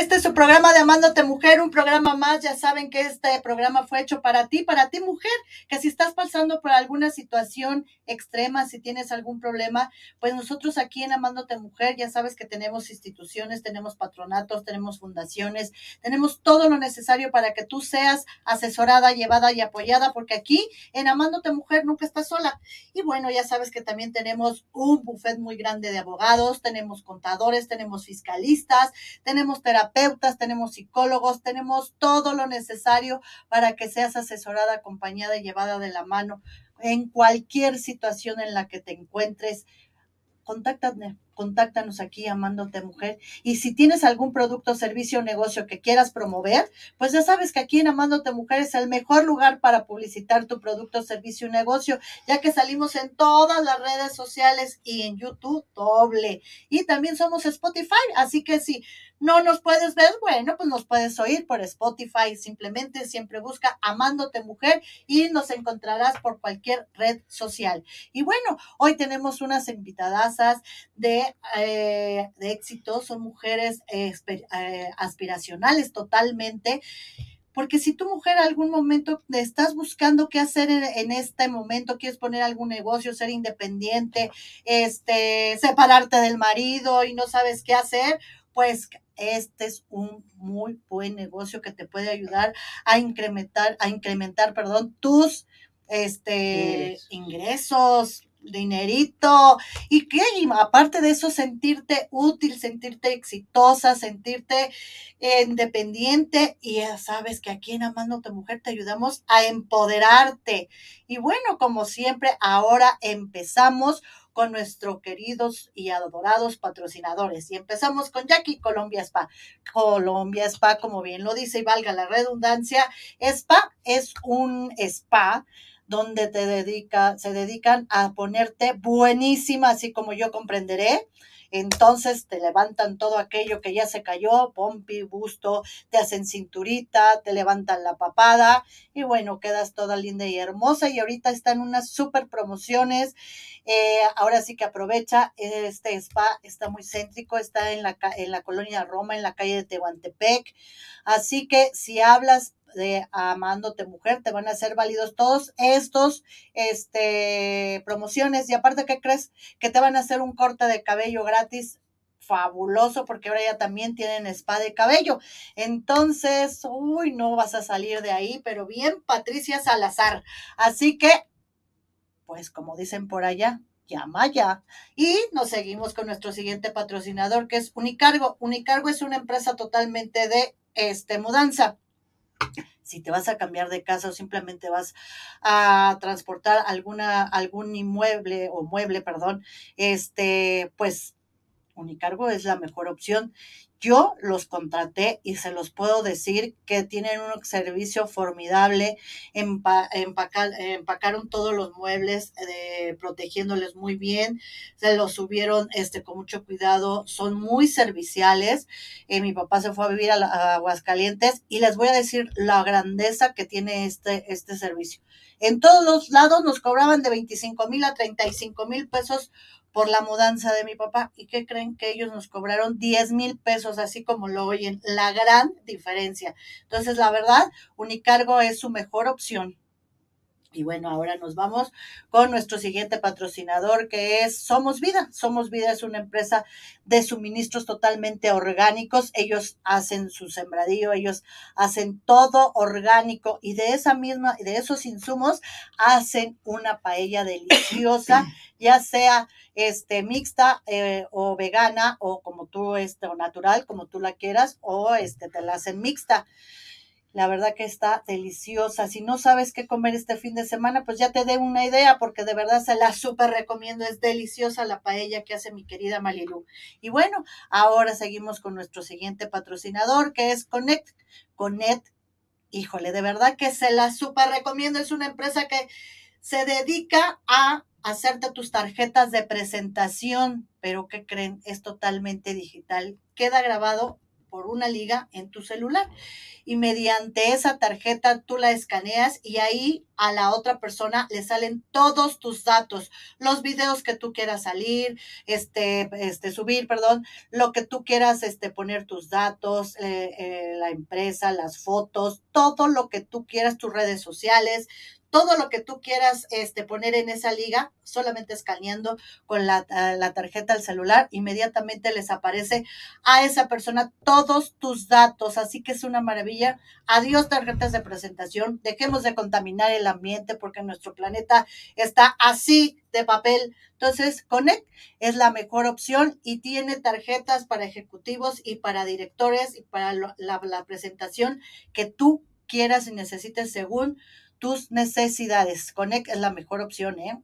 este su programa de Amándote Mujer, un programa más. Ya saben que este programa fue hecho para ti, para ti mujer, que si estás pasando por alguna situación extrema, si tienes algún problema, pues nosotros aquí en Amándote Mujer ya sabes que tenemos instituciones, tenemos patronatos, tenemos fundaciones, tenemos todo lo necesario para que tú seas asesorada, llevada y apoyada, porque aquí en Amándote Mujer nunca estás sola. Y bueno, ya sabes que también tenemos un buffet muy grande de abogados, tenemos contadores, tenemos fiscalistas, tenemos terapeutas, tenemos psicólogos, tenemos todo lo necesario para que seas asesorada, acompañada y llevada de la mano en cualquier situación en la que te encuentres. Contáctame, contáctanos aquí amándote mujer. Y si tienes algún producto, servicio o negocio que quieras promover, pues ya sabes que aquí en Amándote Mujer es el mejor lugar para publicitar tu producto, servicio o negocio, ya que salimos en todas las redes sociales y en YouTube doble. Y también somos Spotify, así que si no nos puedes ver, bueno, pues nos puedes oír por Spotify, simplemente siempre busca Amándote Mujer y nos encontrarás por cualquier red social. Y bueno, hoy tenemos unas invitadasas de eh, de, éxito, son mujeres eh, aspiracionales totalmente. Porque si tu mujer algún momento estás buscando qué hacer en, este momento, quieres poner algún negocio, ser independiente, este, separarte del marido y no sabes qué hacer, pues este es un muy buen negocio que te puede ayudar a incrementar, a incrementar, perdón, tus este, ingresos, dinerito. Y que aparte de eso sentirte útil, sentirte exitosa, sentirte independiente. Y ya sabes que aquí en Amándote Mujer te ayudamos a empoderarte. Y bueno, como siempre, ahora empezamos con nuestros queridos y adorados patrocinadores. Y empezamos con Jackie Colombia Spa. Colombia Spa, como bien lo dice y valga la redundancia, Spa es un spa donde te dedica, se dedican a ponerte buenísima, así como yo comprenderé. Entonces te levantan todo aquello que ya se cayó, pompi, busto, te hacen cinturita, te levantan la papada y bueno, quedas toda linda y hermosa y ahorita están unas super promociones. Eh, ahora sí que aprovecha, este spa está muy céntrico, está en la, en la colonia Roma, en la calle de Tehuantepec. Así que si hablas de Amándote Mujer, te van a ser válidos todos estos este, promociones. Y aparte, ¿qué crees? Que te van a hacer un corte de cabello gratis fabuloso porque ahora ya también tienen spa de cabello. Entonces, uy, no vas a salir de ahí, pero bien, Patricia Salazar. Así que, pues como dicen por allá, llama ya. Y nos seguimos con nuestro siguiente patrocinador que es Unicargo. Unicargo es una empresa totalmente de este, mudanza si te vas a cambiar de casa o simplemente vas a transportar alguna, algún inmueble o mueble, perdón, este, pues Unicargo es la mejor opción. Yo los contraté y se los puedo decir que tienen un servicio formidable, empacaron todos los muebles, eh, protegiéndoles muy bien, se los subieron este, con mucho cuidado, son muy serviciales. Eh, mi papá se fue a vivir a, Aguascalientes y les voy a decir la grandeza que tiene este, este servicio. En todos los lados nos cobraban de 25 mil a 35 mil pesos por la mudanza de mi papá. ¿Y qué creen que ellos nos cobraron? 10 mil pesos, así como lo oyen. La gran diferencia. Entonces, la verdad, Unicargo es su mejor opción. Y bueno, ahora nos vamos con nuestro siguiente patrocinador que es Somos Vida. Somos Vida es una empresa de suministros totalmente orgánicos. Ellos hacen su sembradío, ellos hacen todo orgánico y de esa misma, de esos insumos hacen una paella deliciosa, ya sea este mixta eh, o vegana o como tú este o natural, como tú la quieras o este te la hacen mixta. La verdad que está deliciosa. Si no sabes qué comer este fin de semana, pues ya te dé una idea, porque de verdad se la súper recomiendo. Es deliciosa la paella que hace mi querida Malilu. Y bueno, ahora seguimos con nuestro siguiente patrocinador, que es Connect. Connect, híjole, de verdad que se la súper recomiendo. Es una empresa que se dedica a hacerte tus tarjetas de presentación, pero ¿qué creen? Es totalmente digital. Queda grabado por una liga en tu celular. Y mediante esa tarjeta tú la escaneas y ahí a la otra persona le salen todos tus datos, los videos que tú quieras salir, este, este, subir, perdón, lo que tú quieras, este, poner tus datos, eh, eh, la empresa, las fotos, todo lo que tú quieras, tus redes sociales, todo lo que tú quieras este, poner en esa liga, solamente escaneando con la, la, tarjeta del celular, inmediatamente les aparece a esa persona todos tus datos. Así que es una maravilla. Adiós tarjetas de presentación. Dejemos de contaminar el ambiente porque nuestro planeta está así de papel. Entonces, Connect es la mejor opción y tiene tarjetas para ejecutivos y para directores y para la presentación que tú quieras y necesites según tus necesidades. Connect es la mejor opción, ¿eh?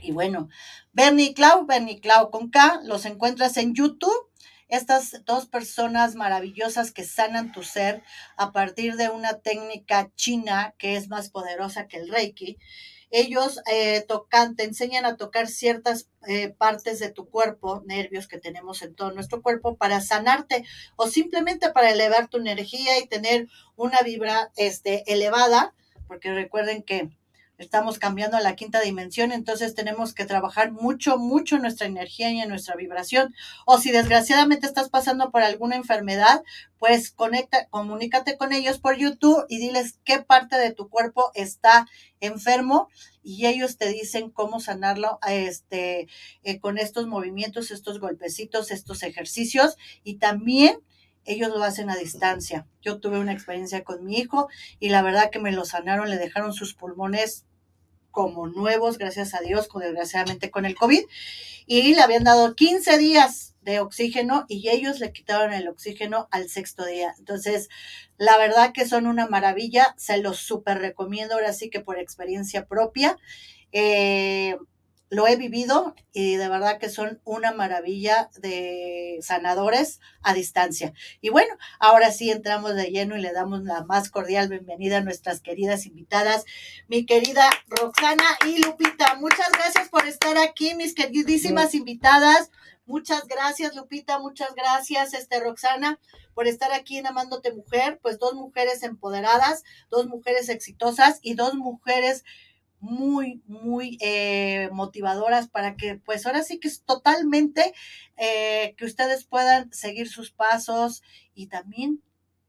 Y bueno, Bernie Clau, Bernie Clau con K, los encuentras en YouTube. Estas dos personas maravillosas que sanan tu ser a partir de una técnica china que es más poderosa que el Reiki ellos eh, tocan, te enseñan a tocar ciertas eh, partes de tu cuerpo, nervios que tenemos en todo nuestro cuerpo, para sanarte o simplemente para elevar tu energía y tener una vibra este, elevada, porque recuerden que estamos cambiando a la quinta dimensión, entonces tenemos que trabajar mucho, mucho nuestra energía y en nuestra vibración. O si desgraciadamente estás pasando por alguna enfermedad, pues conecta, comunícate con ellos por YouTube y diles qué parte de tu cuerpo está enfermo y ellos te dicen cómo sanarlo este, eh, con estos movimientos, estos golpecitos, estos ejercicios y también ellos lo hacen a distancia. Yo tuve una experiencia con mi hijo y la verdad que me lo sanaron, le dejaron sus pulmones como nuevos, gracias a Dios, con, desgraciadamente con el COVID, y le habían dado 15 días de oxígeno y ellos le quitaron el oxígeno al sexto día. Entonces, la verdad que son una maravilla, se los súper recomiendo ahora sí que por experiencia propia. Eh, lo he vivido y de verdad que son una maravilla de sanadores a distancia. Y bueno, ahora sí entramos de lleno y le damos la más cordial bienvenida a nuestras queridas invitadas, mi querida Roxana y Lupita. Muchas gracias por estar aquí, mis queridísimas invitadas. Muchas gracias, Lupita, muchas gracias, este Roxana, por estar aquí en Amándote Mujer, pues dos mujeres empoderadas, dos mujeres exitosas y dos mujeres muy, muy eh, motivadoras para que, pues ahora sí que es totalmente eh, que ustedes puedan seguir sus pasos y también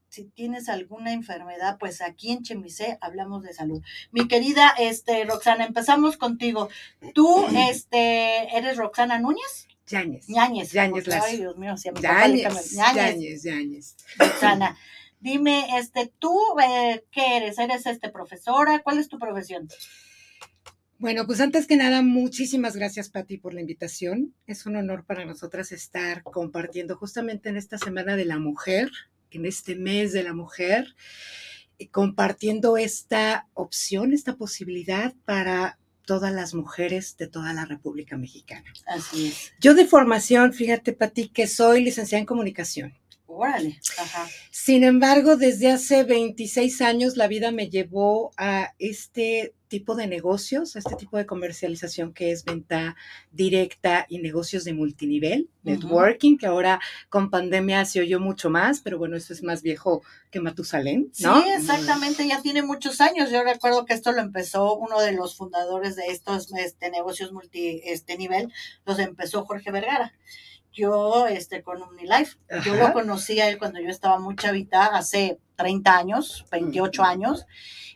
si tienes alguna enfermedad, pues aquí en Chemisé hablamos de salud. Mi querida este, Roxana, empezamos contigo. Tú este, eres Roxana Núñez. Yáñez. Ñañez. Yáñez Ay, Dios mío, siempre. Yáñez. Yáñez. Yáñez. Roxana, dime, este, tú, eh, ¿qué eres? ¿Eres este profesora? ¿Cuál es tu profesión? Bueno, pues antes que nada, muchísimas gracias, Patti, por la invitación. Es un honor para nosotras estar compartiendo justamente en esta Semana de la Mujer, en este mes de la mujer, compartiendo esta opción, esta posibilidad para todas las mujeres de toda la República Mexicana. Así es. Yo de formación, fíjate, Pati, que soy licenciada en comunicación. Órale. Ajá. Sin embargo, desde hace 26 años la vida me llevó a este tipo de negocios, a este tipo de comercialización que es venta directa y negocios de multinivel, networking, que ahora con pandemia se oyó mucho más, pero bueno, eso es más viejo que Matusalén, ¿no? Sí, exactamente, ya tiene muchos años. Yo recuerdo que esto lo empezó uno de los fundadores de estos este, negocios multi este nivel, los empezó Jorge Vergara yo este, con OmniLife. Yo lo conocí a él cuando yo estaba muy chavita, hace 30 años, 28 años,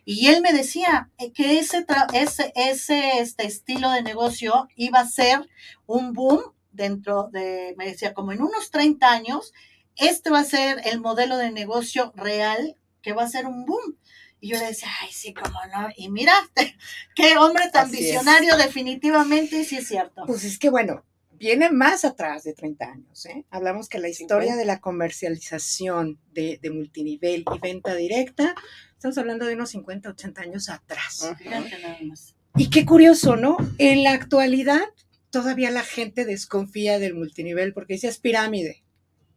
y él me decía que ese, ese, ese este estilo de negocio iba a ser un boom dentro de, me decía, como en unos 30 años, este va a ser el modelo de negocio real que va a ser un boom. Y yo le decía, ay, sí, cómo no. Y mira, qué hombre tan visionario, definitivamente, y sí es cierto. Pues es que bueno, viene más atrás de 30 años. ¿eh? Hablamos que la historia de la comercialización de, multinivel y venta directa, estamos hablando de unos 50, 80 años atrás. Y qué curioso, ¿no? En la actualidad todavía la gente desconfía del multinivel porque dice es pirámide.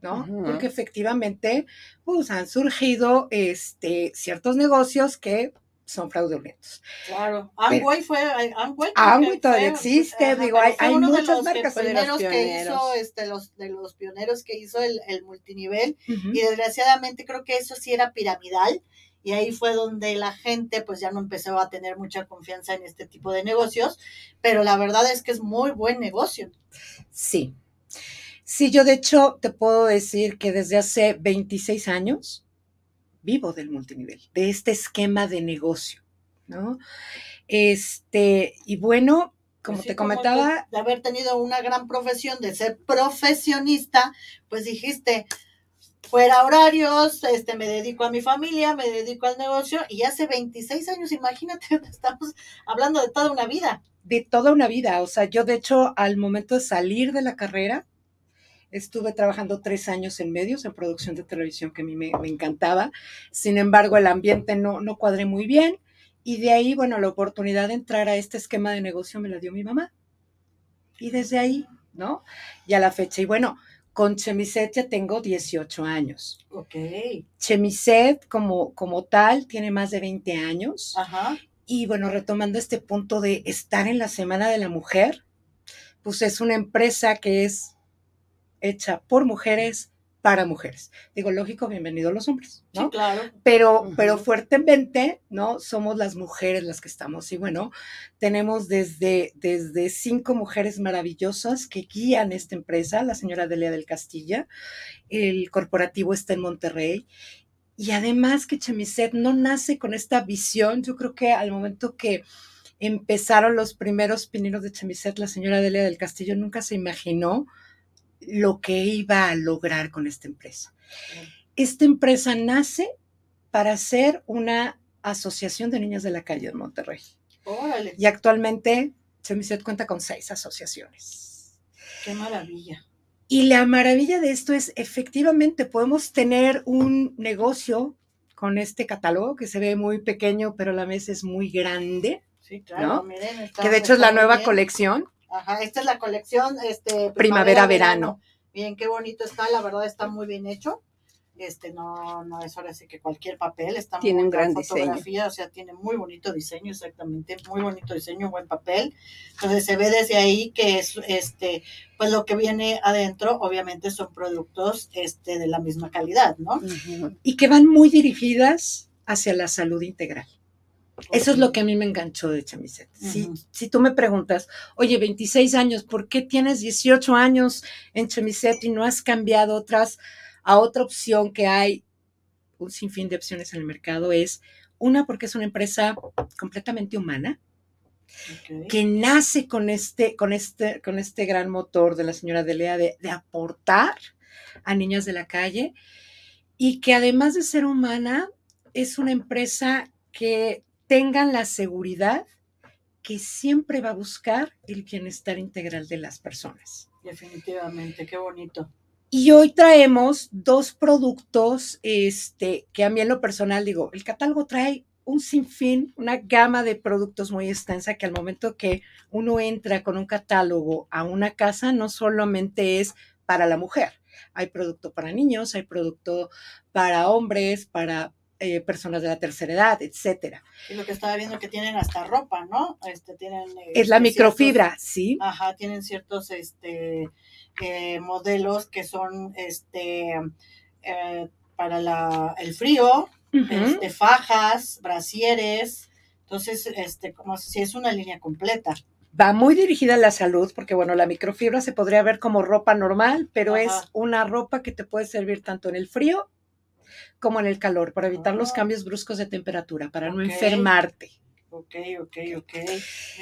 ¿no? Porque efectivamente, pues han surgido este, ciertos negocios que son fraudulentos. Claro, Amway fue, Amway, Amway todavía existe, digo, hay, hay muchas de los marcas. que, primeros que hizo, este, los, de los pioneros que hizo el, el multinivel, y desgraciadamente creo que eso sí era piramidal, y ahí fue donde la gente pues ya no empezó a tener mucha confianza en este tipo de negocios, pero la verdad es que es muy buen negocio. Sí. Sí, yo de hecho te puedo decir que desde hace 26 años vivo del multinivel, de este esquema de negocio, ¿no? Este, y bueno, como te comentaba. De haber tenido una gran profesión, de ser profesionista, pues dijiste, fuera horarios, este, me dedico a mi familia, me dedico al negocio, y hace 26 años, imagínate, estamos hablando de toda una vida. De toda una vida, o sea, yo de hecho al momento de salir de la carrera, Estuve trabajando tres años en medios, en producción de televisión, que a mí me, encantaba. Sin embargo, el ambiente no, no cuadré muy bien. Y de ahí, bueno, la oportunidad de entrar a este esquema de negocio me la dio mi mamá. Y desde ahí, ¿no? Y a la fecha. Y bueno, con Chemiset ya tengo 18 años. Ok. Chemiset como, como tal tiene más de 20 años. Ajá. Y bueno, retomando este punto de estar en la Semana de la Mujer, pues es una empresa que es hecha por mujeres para mujeres. Digo, lógico, bienvenidos los hombres, ¿no? Sí, claro. Pero, pero fuertemente, ¿no? Somos las mujeres las que estamos. Y bueno, tenemos desde, desde cinco mujeres maravillosas que guían esta empresa, la señora Delia del Castilla, el corporativo está en Monterrey. Y además que Chemiset no nace con esta visión, yo creo que al momento que empezaron los primeros pininos de Chemiset, la señora Delia del Castillo nunca se imaginó lo que iba a lograr con esta empresa. Esta empresa nace para ser una asociación de niñas de la calle de Monterrey. Órale. Y actualmente Chemiset cuenta con seis asociaciones. Qué maravilla. Y la maravilla de esto es, efectivamente, podemos tener un negocio con este catálogo que se ve muy pequeño, pero a la vez es muy grande. Sí, claro, miren. que de hecho es la nueva colección. Ajá, esta es la colección este, primavera-verano. Bien, qué bonito está, la verdad está muy bien hecho. Este no, no es ahora sí que cualquier papel, está tiene muy un gran fotografía, diseño. o sea, tiene muy bonito diseño, exactamente, muy bonito diseño, buen papel. Entonces se ve desde ahí que es este, pues lo que viene adentro, obviamente son productos este de la misma calidad, ¿no? Y que van muy dirigidas hacia la salud integral. Eso es lo que a mí me enganchó de Chamiset. si, si, tú me preguntas, oye, 26 años, ¿por qué tienes 18 años en Chamiset y no has cambiado otras a otra opción que hay? Un sinfín de opciones en el mercado es una porque es una empresa completamente humana. que nace con este, con, este, con este gran motor de la señora Delea de, de aportar a niñas de la calle y que además de ser humana, es una empresa que tengan la seguridad que siempre va a buscar el bienestar integral de las personas. Definitivamente, qué bonito. Y hoy traemos dos productos este, que a mí en lo personal digo, el catálogo trae un sinfín, una gama de productos muy extensa que al momento que uno entra con un catálogo a una casa no solamente es para la mujer, hay producto para niños, hay producto para hombres, para eh, personas de la tercera edad, etcétera. Y lo que estaba viendo que tienen hasta ropa, ¿no? Este, tienen, es la este, microfibra, sí. Ajá, tienen ciertos este, eh, modelos que son este, eh, para la, el frío, este, fajas, brasieres. Entonces, este, como si es una línea completa va muy dirigida a la salud, porque bueno, la microfibra se podría ver como ropa normal, pero es una ropa que te puede servir tanto en el frío como en el calor, para evitar los ah. cambios bruscos de temperatura, para no enfermarte. Ok, ok, ok.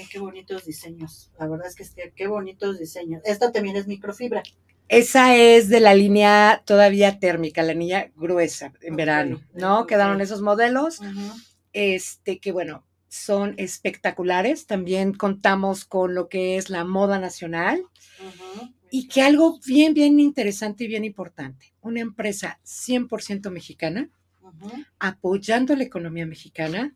qué bonitos diseños. La verdad es que qué bonitos diseños. Esta también es microfibra. Esa es de la línea todavía térmica, la línea gruesa en verano, ¿no? Quedaron esos modelos, este, que bueno, son espectaculares. También contamos con lo que es la moda nacional. Y que algo bien, bien interesante y bien importante, una empresa 100% mexicana, apoyando la economía mexicana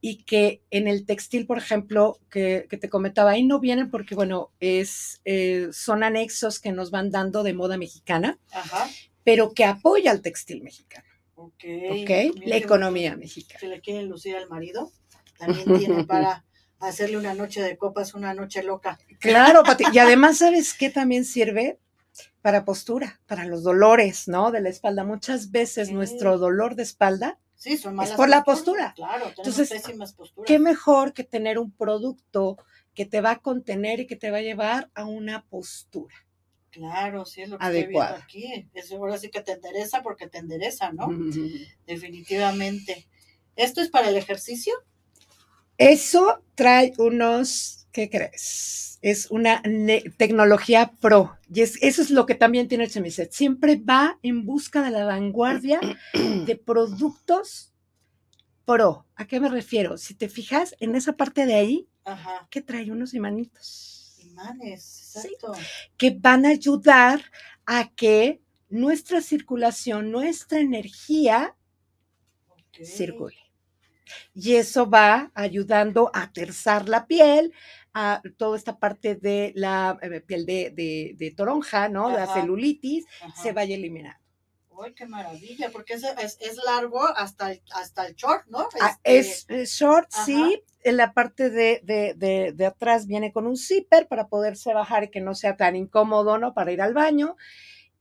y que en el textil, por ejemplo, que, te comentaba, ahí no vienen porque, bueno, es, eh, son anexos que nos van dando de moda mexicana, pero que apoya al textil mexicano. Ok. La economía mexicana. ¿Se le quieren lucir al marido? también tiene para hacerle una noche de copas, una noche loca. Claro, Pati. Y además, ¿sabes qué también sirve? Para postura, para los dolores, ¿no? De la espalda. Muchas veces Sí. nuestro dolor de espalda Sí, son malas por la postura. Claro, tenemos Entonces, pésimas posturas. ¿Qué mejor que tener un producto que te va a contener y que te va a llevar a una postura? Claro, sí, es lo que Adecuada. estoy viendo aquí. Es ahora sí que te endereza porque te endereza, ¿no? Definitivamente. ¿Esto es para el ejercicio? Eso trae unos, ¿qué crees? Es una tecnología pro. Y es, eso es lo que también tiene Chemiset. Siempre va en busca de la vanguardia de productos pro. ¿A qué me refiero? Si te fijas en esa parte de ahí, Ajá. que trae unos imanitos Imanes, Sí. exacto. que van a ayudar a que nuestra circulación, nuestra energía circule. Y eso va ayudando a terzar la piel, a toda esta parte de la eh, piel de, de- de toronja, ¿no? La Ajá. celulitis, Ajá. se vaya eliminando. Uy, qué maravilla, porque es, es, es largo hasta el, hasta el short, ¿no? Ah, Este, es eh, short, ajá. sí. En la parte de, de- de- de atrás viene con un zipper para poderse bajar y que no sea tan incómodo, ¿no? Para ir al baño.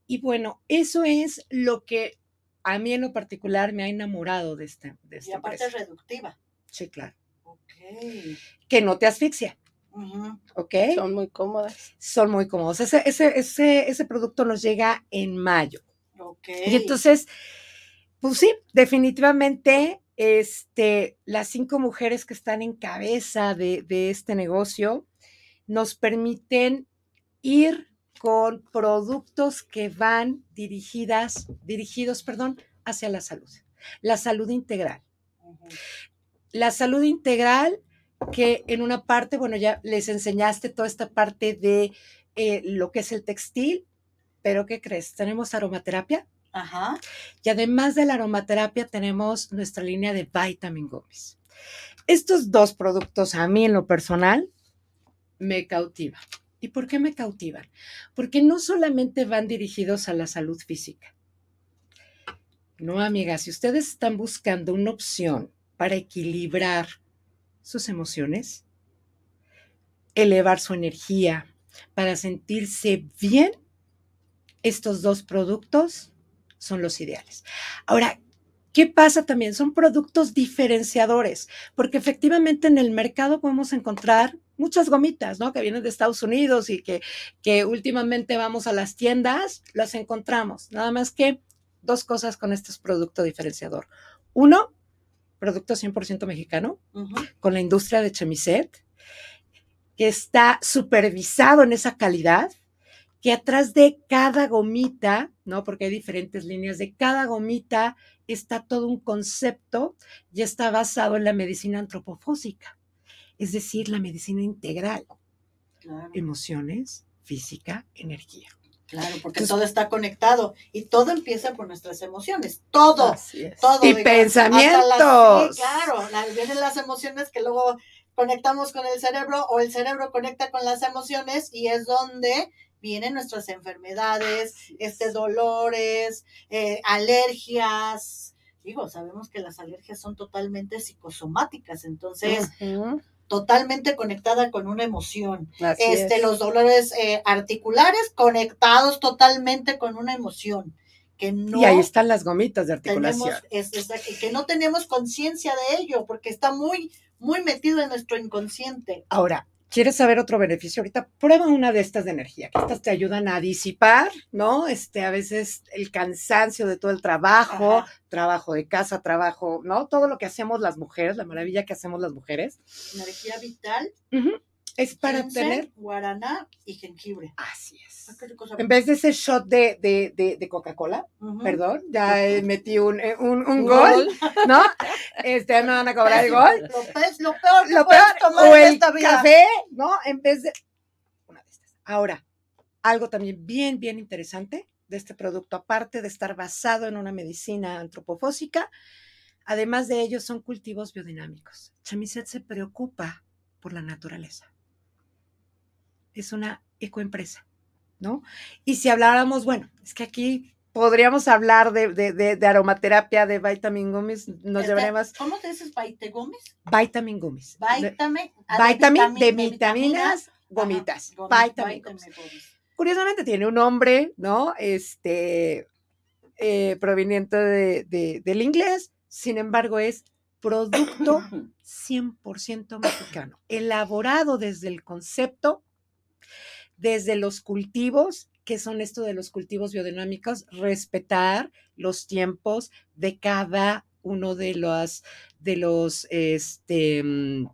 Y bueno, eso es lo que a mí en lo particular me ha enamorado de esta, de Y esta aparte empresa. es reductiva. Sí, claro. Ok. Que no te asfixia, Ujú. ¿ok? Son muy cómodas. Son muy cómodos. Ese, ese, ese, ese producto nos llega en mayo. Ok. Y entonces, pues sí, definitivamente, este, las cinco mujeres que están en cabeza de, de este negocio nos permiten ir con productos que van dirigidas, dirigidos, perdón, hacia la salud. La salud integral. La salud integral que en una parte, bueno, ya les enseñaste toda esta parte de eh, lo que es el textil, pero ¿qué crees? Tenemos aromaterapia. Ajá. Y además de la aromaterapia, tenemos nuestra línea de Vitamin Gummies. Estos dos productos a mí en lo personal me cautivan. ¿Y por qué me cautivan? Porque no solamente van dirigidos a la salud física. No, amigas, si ustedes están buscando una opción para equilibrar sus emociones, elevar su energía, para sentirse bien, estos dos productos son los ideales. Ahora, ¿qué pasa también? Son productos diferenciadores, porque efectivamente en el mercado podemos encontrar muchas gomitas, ¿no? Que vienen de Estados Unidos y que, que últimamente vamos a las tiendas, las encontramos. Nada más que dos cosas con estos productos diferenciador. Uno, producto 100% mexicano, con la industria de Chemiset, que está supervisado en esa calidad, que atrás de cada gomita, ¿no? Porque hay diferentes líneas, de cada gomita está todo un concepto y está basado en la medicina antropofósica, es decir, la medicina integral, Claro, emociones, física, energía. claro, porque Entonces- todo está conectado y todo empieza por nuestras emociones. Todo. Así es. todo. Y digamos, las- pensamientos. sí, claro, la- vienen las emociones que luego conectamos con el cerebro o el cerebro conecta con las emociones y es donde vienen nuestras enfermedades, este dolores, eh, alergias. Digo, sabemos que las alergias son totalmente psicosomáticas, entonces totalmente conectada con una emoción. así Este, es. los dolores eh, articulares conectados totalmente con una emoción. Que no y ahí están las gomitas de articulación. tenemos, es, es- y que no tenemos conciencia de ello, porque está muy, muy metido en nuestro inconsciente. Ahora, ¿quieres saber otro beneficio? Ahorita prueba una de estas de energía, que estas te ayudan a disipar, ¿no? Este, a veces el cansancio de todo el trabajo, Ajá. trabajo de casa, trabajo, ¿no? Todo lo que hacemos las mujeres, la maravilla que hacemos las mujeres, Energía vital, es para tener. guaraná y jengibre. Así es. Ah. En vez de ese shot de, de, de, de Coca-Cola, perdón, ya eh, metí un, eh, un, un Un gol, ¿no? Este, me van a cobrar el gol. Lo, pe- lo peor lo peor, tomar o en el esta vida. café, ¿no? En vez de una de estas. Ahora, algo también bien, bien interesante de este producto, aparte de estar basado en una medicina antropofósica, además de ello son cultivos biodinámicos. Chemiset se preocupa por la naturaleza. Es una ecoempresa, ¿no? Y si habláramos, bueno, es que aquí podríamos hablar de, de, de, aromaterapia, de vitamin gummies, nos llevaremos ¿Cómo te dices Baite Gómez? vitamin gummies. Vitamin. ah, Vitamin de vitamin- vitaminas, gomitas. gomi- Vitamin vitamin. Curiosamente tiene un nombre, ¿no? Este, eh, proveniente de- de- del inglés, sin embargo es producto 100% mexicano, elaborado desde el concepto, desde los cultivos, que son esto de los cultivos biodinámicos, respetar los tiempos de cada uno de los, de los este, mm,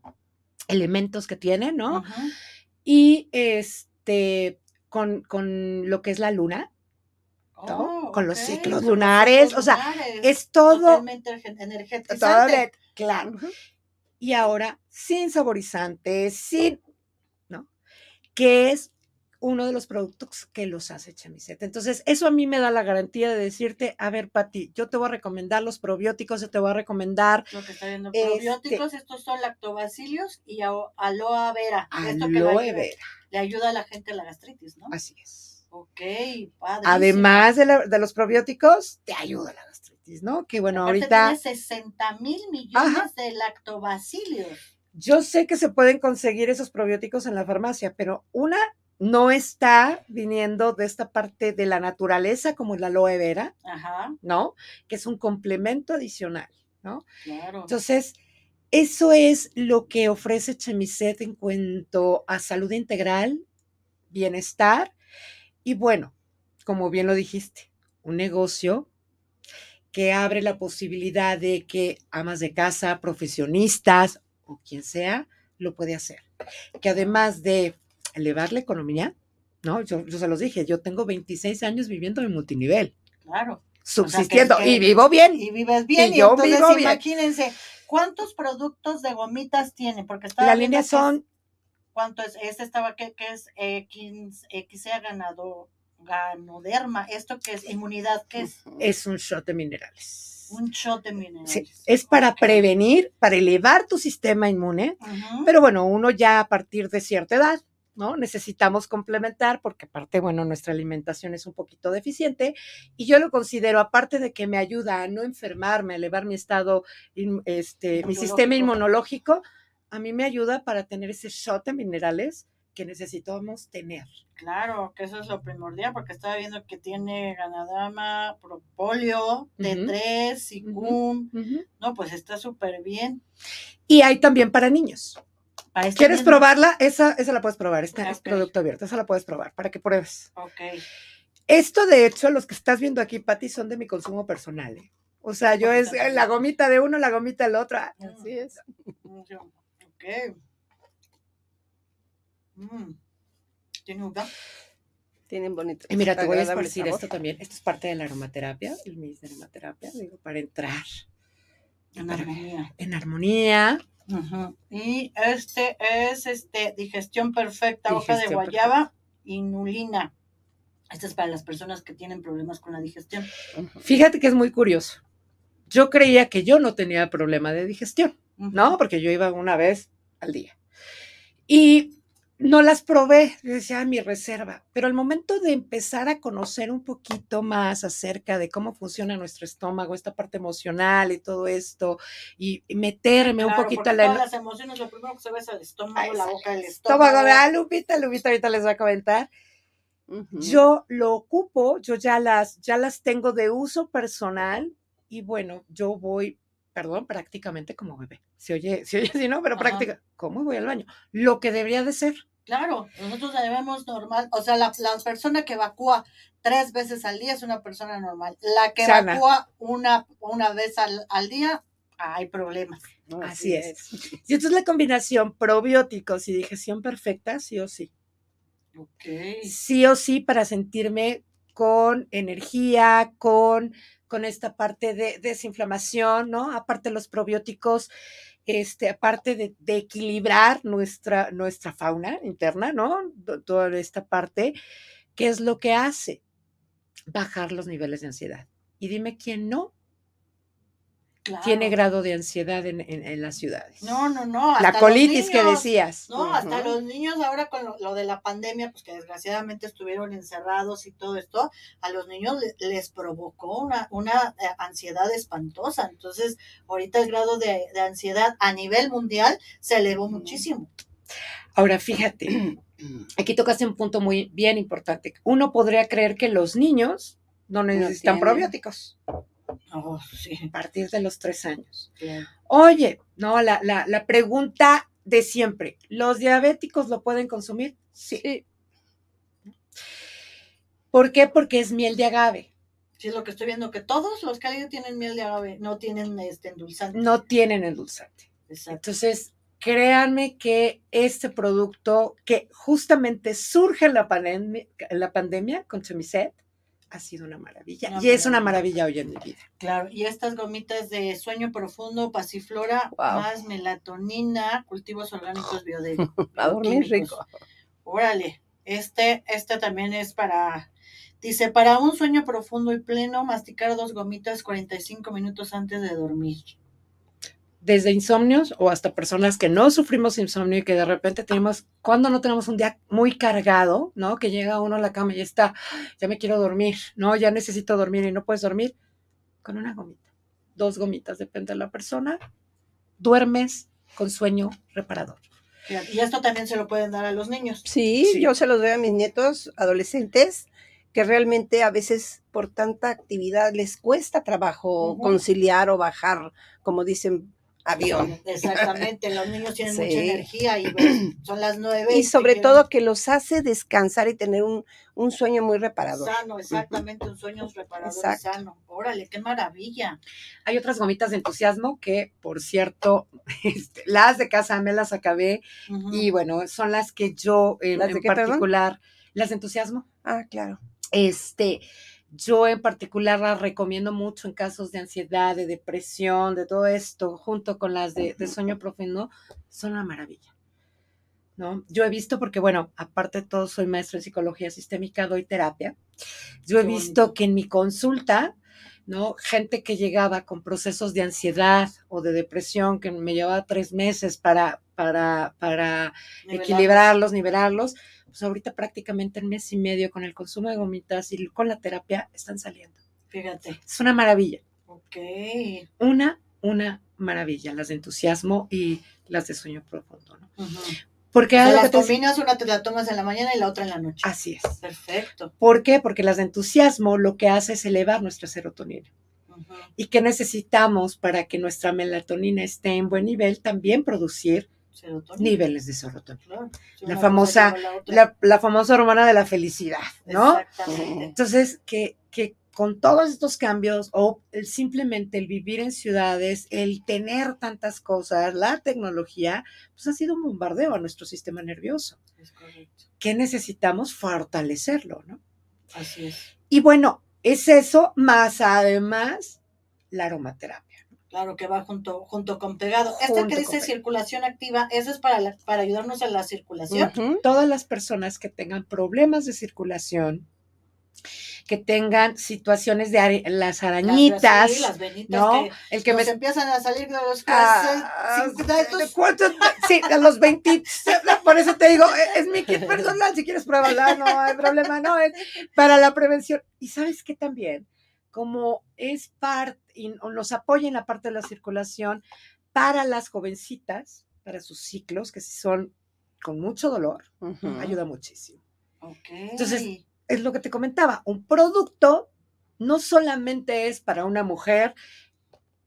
elementos que tiene, ¿no? Y este, con, con lo que es la luna, ¿no? Oh, Con los ciclos los lunares, ciclos o sea, lunares. es todo de- claro. Y ahora, sin saborizantes, sin. Que es uno de los productos que los hace Chamiseta. Entonces, eso a mí me da la garantía de decirte, a ver, Pati, yo te voy a recomendar los probióticos, yo te voy a recomendar Lo que está viendo Este- probióticos, estos son lactobacillus y aloe vera. Esto que le aloe vera. le ayuda a la gente a la gastritis, ¿no? Así es. Ok, padre. Además de, la- de los probióticos, te ayuda la gastritis, ¿no? Que bueno, ahorita tiene 60 mil millones Ajá. de lactobacillus. Yo sé que se pueden conseguir esos probióticos en la farmacia, pero una no está viniendo de esta parte de la naturaleza como la aloe vera, Ajá, ¿no? Que es un complemento adicional, ¿no? claro. Entonces, eso es lo que ofrece Chemiset en cuanto a salud integral, bienestar y bueno, como bien lo dijiste, un negocio que abre la posibilidad de que amas de casa, profesionistas o quien sea, lo puede hacer. Que además de elevar la economía, ¿no? Yo, yo se los dije, yo tengo 26 años viviendo en multinivel, claro. subsistiendo que- y vivo bien. Y vives bien. Y Y, yo entonces vivo bien. imagínense, ¿cuántos productos de gomitas tiene? Porque La línea que son ¿Cuánto es? Este estaba que, que es X, XA ganado, ganoderma. ¿Esto que es? Inmunidad, que es? es un shot de minerales. Un shot de minerales. Sí, es para prevenir, para elevar tu sistema inmune, pero bueno, uno ya a partir de cierta edad, ¿no? Necesitamos complementar porque aparte, bueno, nuestra alimentación es un poquito deficiente y yo lo considero, aparte de que me ayuda a no enfermarme, a elevar mi estado, este, mi sistema Inmunológico. inmunológico, a mí me ayuda para tener ese shot de minerales que necesitamos tener. Claro, que eso es lo primordial, porque estaba viendo que tiene ganadama, propóleo, T3, Sicum. No, pues está súper bien. Y hay también para niños. Este ¿Quieres probarla? Esa, esa la puedes probar. Este es Ok. producto abierto. Esa la puedes probar para que pruebes. Ok. Esto, de hecho, los que estás viendo aquí, Pati, son de mi consumo personal. ¿eh? O sea, yo es la gomita de uno, la gomita del otro. ah, Así es. Mm, Ok. Mm. Tiene uva. Tienen bonitos. Y mira, te voy a esparcir sabor. esto también. Esto es parte de la aromaterapia, el mis de aromaterapia, digo, para entrar En Para- armonía. en armonía. Y este es este digestión perfecta, hoja de guayaba, inulina. Este es para las personas que tienen problemas con la digestión. Fíjate que es muy curioso. Yo creía que yo no tenía problema de digestión. ¿no? Porque yo iba una vez al día. Y no las probé, yo decía, "Ah, mi reserva. Pero al momento de empezar a conocer un poquito más acerca de cómo funciona nuestro estómago, esta parte emocional y todo esto, y meterme un Claro, poquito porque a la todas las emociones, lo primero que se ve es el estómago, Ay, la boca del estómago. estómago de ah, Lupita, Lupita ahorita les voy a comentar. Yo lo ocupo, yo ya las, ya las tengo de uso personal y bueno, yo voy, perdón, prácticamente como bebé. Se oye, se oye así, ¿no? Pero Ajá. práctica, ¿cómo voy al baño? Lo que debería de ser. Claro, nosotros debemos normal, o sea, la, la persona que evacúa tres veces al día es una persona normal. La que Sana. evacúa una, una vez al, al día, hay problemas. Así es. Y entonces la combinación probióticos y digestión perfecta, sí o sí. Ok. Sí o sí para sentirme con energía, con, con esta parte de desinflamación, ¿no? Aparte los probióticos, este, aparte de, equilibrar nuestra, nuestra fauna interna, ¿no? To- Toda esta parte, ¿qué es lo que hace? Bajar los niveles de ansiedad. Y dime quién no. Tiene grado de ansiedad en, en- en las ciudades. No, no, no. la hasta colitis que decías. No, hasta los niños ahora con lo, lo de la pandemia, pues que desgraciadamente estuvieron encerrados y todo esto, a los niños le- les provocó una, una eh, ansiedad espantosa. Entonces, ahorita el grado de, de ansiedad a nivel mundial se elevó muchísimo. Ahora, fíjate, aquí tocaste un punto muy bien importante. Uno podría creer que los niños no necesitan probióticos Oh, sí, a partir de los tres años. Oye, no, la, la, la pregunta de siempre, ¿los diabéticos lo pueden consumir? Sí. Sí. ¿Por qué? Porque es miel de agave. Sí, es lo que estoy viendo, que todos los cálidos tienen miel de agave, no tienen este endulzante. No tienen endulzante. Exacto. Entonces, créanme que este producto que justamente surge en la, la pandemia con Chemiset ha sido una maravilla. Una y es una maravilla. hoy en mi vida. Claro, y estas gomitas de sueño profundo, pasiflora, Wow. más melatonina, cultivos orgánicos biodé- A dormir rico. Órale, este, este también es para, dice, para un sueño profundo y pleno, masticar dos gomitas 45 minutos antes de dormir. Desde insomnios o hasta personas que no sufrimos insomnio y que de repente tenemos, cuando no tenemos un día muy cargado, ¿no? Que llega uno a la cama y está, ya me quiero dormir, ¿no? Ya necesito dormir y no puedes dormir, con una gomita, dos gomitas, depende de la persona, duermes con sueño reparador. Y esto también se lo pueden dar a los niños. Sí, Sí. yo se los doy a mis nietos adolescentes que realmente a veces por tanta actividad les cuesta trabajo conciliar o bajar, como dicen, avión. Exactamente, los niños tienen Sí. mucha energía y son las nueve. Y sobre quieren- todo que los hace descansar y tener un, un sueño muy reparador. Sano, exactamente, un sueño reparador y sano. Órale, qué maravilla. Hay otras gomitas de entusiasmo que, por cierto, este, las de casa me las acabé y bueno, son las que yo en, ¿Las de en qué, perdón? particular, las de entusiasmo, Ah, claro. este, yo en particular las recomiendo mucho en casos de ansiedad, de depresión, de todo esto, junto con las de, de sueño profundo, son una maravilla. ¿No? Yo he visto, porque bueno, aparte de todo, soy maestro en psicología sistémica, doy terapia. Yo he Qué visto bonito. que en mi consulta, ¿no? Gente que llegaba con procesos de ansiedad o de depresión, que me llevaba tres meses para, para, para Nivelarlos. equilibrarlos, nivelarlos, pues ahorita prácticamente en mes y medio con el consumo de gomitas y con la terapia están saliendo. Fíjate. Es una maravilla, Ok. una, una maravilla, las de entusiasmo y las de sueño profundo, ¿no? Ujú. Porque O sea, las combinas, una te la tomas en la mañana y la otra en la noche. así es. Perfecto. ¿Por qué? Porque las de entusiasmo lo que hace es elevar nuestra serotonina. Ujú. ¿Y qué necesitamos para que nuestra melatonina esté en buen nivel? También producir Serotonina. niveles de serotonina. La famosa- la otra. La, la famosa hormona de la felicidad, ¿no? Exactamente. Entonces, que, que con todos estos cambios o el- simplemente el vivir en ciudades, el tener tantas cosas, la tecnología, pues ha sido un bombardeo a nuestro sistema nervioso. Es correcto. que necesitamos fortalecerlo, ¿no? Así es. Y bueno, es eso, más además la aromaterapia. Claro que va junto, junto con pegado. Esta Junto que con dice circulación activa, eso es para, la- para ayudarnos a la circulación. Todas las personas que tengan problemas de circulación, que tengan situaciones de are- las arañitas, sí, las venitas ¿no? que El que nos me empiezan a salir de los Ah, cincuenta ¿de estos- cuántos? Sí, a los 20. Por eso te digo, e, es mi kit personal. Si quieres pruébala, no hay problema, no es para la prevención. Y sabes que también, como es parte nos apoya en la parte de la circulación para las jovencitas, para sus ciclos, que si son con mucho dolor, ayuda muchísimo. Entonces, es lo que te comentaba, un producto no solamente es para una mujer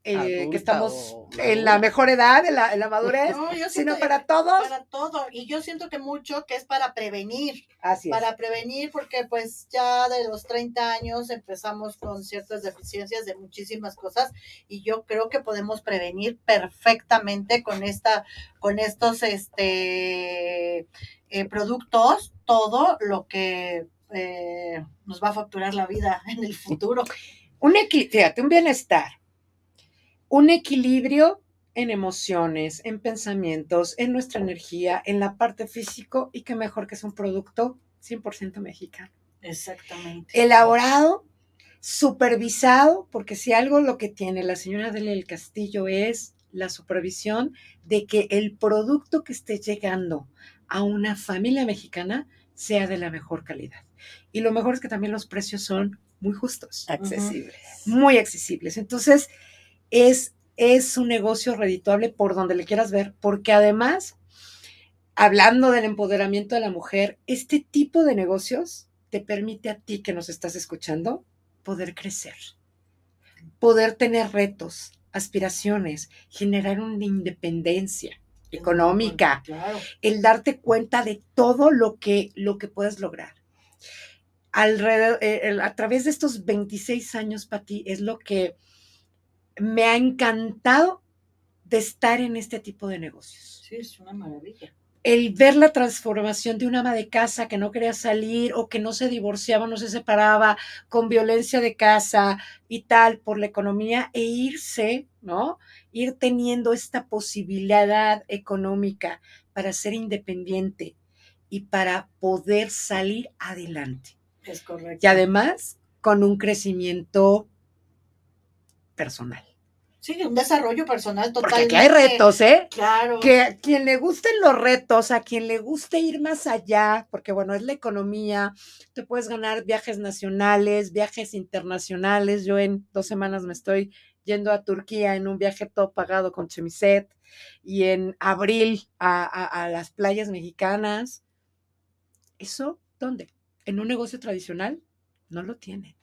eh, que estamos o en la mejor edad, en la, en la madurez, No, yo sino para todos. para todo. Y yo siento que mucho que es para prevenir. Así es. para prevenir, porque pues ya de los 30 años empezamos con ciertas deficiencias de muchísimas cosas y yo creo que podemos prevenir perfectamente con esta, con estos este eh, productos todo lo que eh, nos va a facturar la vida en el futuro. Un equi- fíjate, un bienestar, un equilibrio en emociones, en pensamientos, en nuestra energía, en la parte físico y que mejor que es un producto 100% mexicano. Exactamente. elaborado supervisado, porque si algo lo que tiene la señora del Castillo es la supervisión de que el producto que esté llegando a una familia mexicana sea de la mejor calidad. Y lo mejor es que también los precios son muy justos. Accesibles. Muy accesibles. Entonces, es, es un negocio redituable por donde le quieras ver, porque además, hablando del empoderamiento de la mujer, este tipo de negocios te permite a ti que nos estás escuchando poder crecer, poder tener retos, aspiraciones, generar una independencia económica, el darte cuenta de todo lo que, lo que puedes lograr. Alrededor, eh, a través de estos 26 años, Pati, es lo que me ha encantado de estar en este tipo de negocios. Sí, es una maravilla el ver la transformación de una ama de casa que no quería salir o que no se divorciaba, no se separaba, con violencia de casa y tal por la economía e irse, ¿no? Ir teniendo esta posibilidad económica para ser independiente y para poder salir adelante. Es correcto. Y además con un crecimiento personal. Sí, un desarrollo personal total. Porque aquí hay retos, ¿eh? Claro. Que a quien le gusten los retos, a quien le guste ir más allá, porque bueno, es la economía, te puedes ganar viajes nacionales, viajes internacionales. Yo en dos semanas me estoy yendo a Turquía en un viaje todo pagado con Chemiset y en abril a, a las playas mexicanas. ¿Eso dónde? ¿En un negocio tradicional? No lo tiene.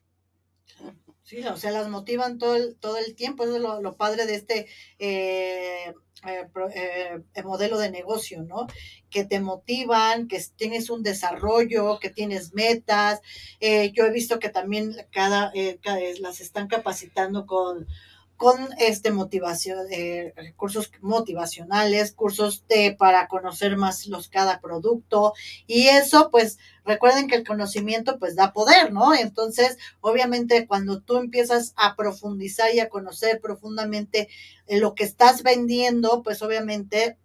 Sí, o sea, las motivan todo el, todo el tiempo, eso es lo, padre de este eh, eh, eh, modelo de negocio, ¿no? Que te motivan, que tienes un desarrollo, que tienes metas. yo he visto que también cada, cada las están capacitando con con este motivación, eh, cursos motivacionales, cursos de, para conocer más los cada producto y eso pues recuerden que el conocimiento pues da poder, ¿no? Entonces, obviamente cuando tú empiezas a profundizar y a conocer profundamente lo que estás vendiendo, pues obviamente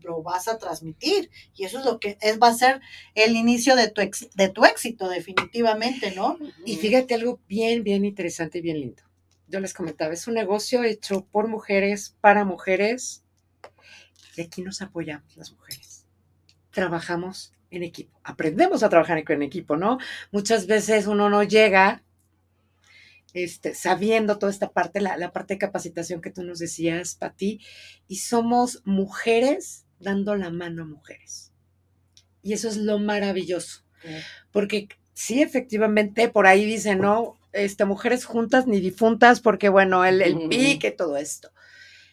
lo vas a transmitir y eso es lo que es va a ser el inicio de tu de tu éxito definitivamente, ¿no? Y fíjate algo bien bien interesante y bien lindo yo les comentaba, es un negocio hecho por mujeres, para mujeres, y aquí nos apoyamos las mujeres. Trabajamos en equipo, aprendemos a trabajar en equipo, ¿no? Muchas veces uno no llega este, sabiendo toda esta parte, la, parte de capacitación que tú nos decías, Pati, y somos mujeres dando la mano a mujeres. Y eso es lo maravilloso, porque sí, efectivamente, por ahí dicen, ¿no? este, mujeres juntas ni difuntas, porque bueno, el, el pique, todo esto.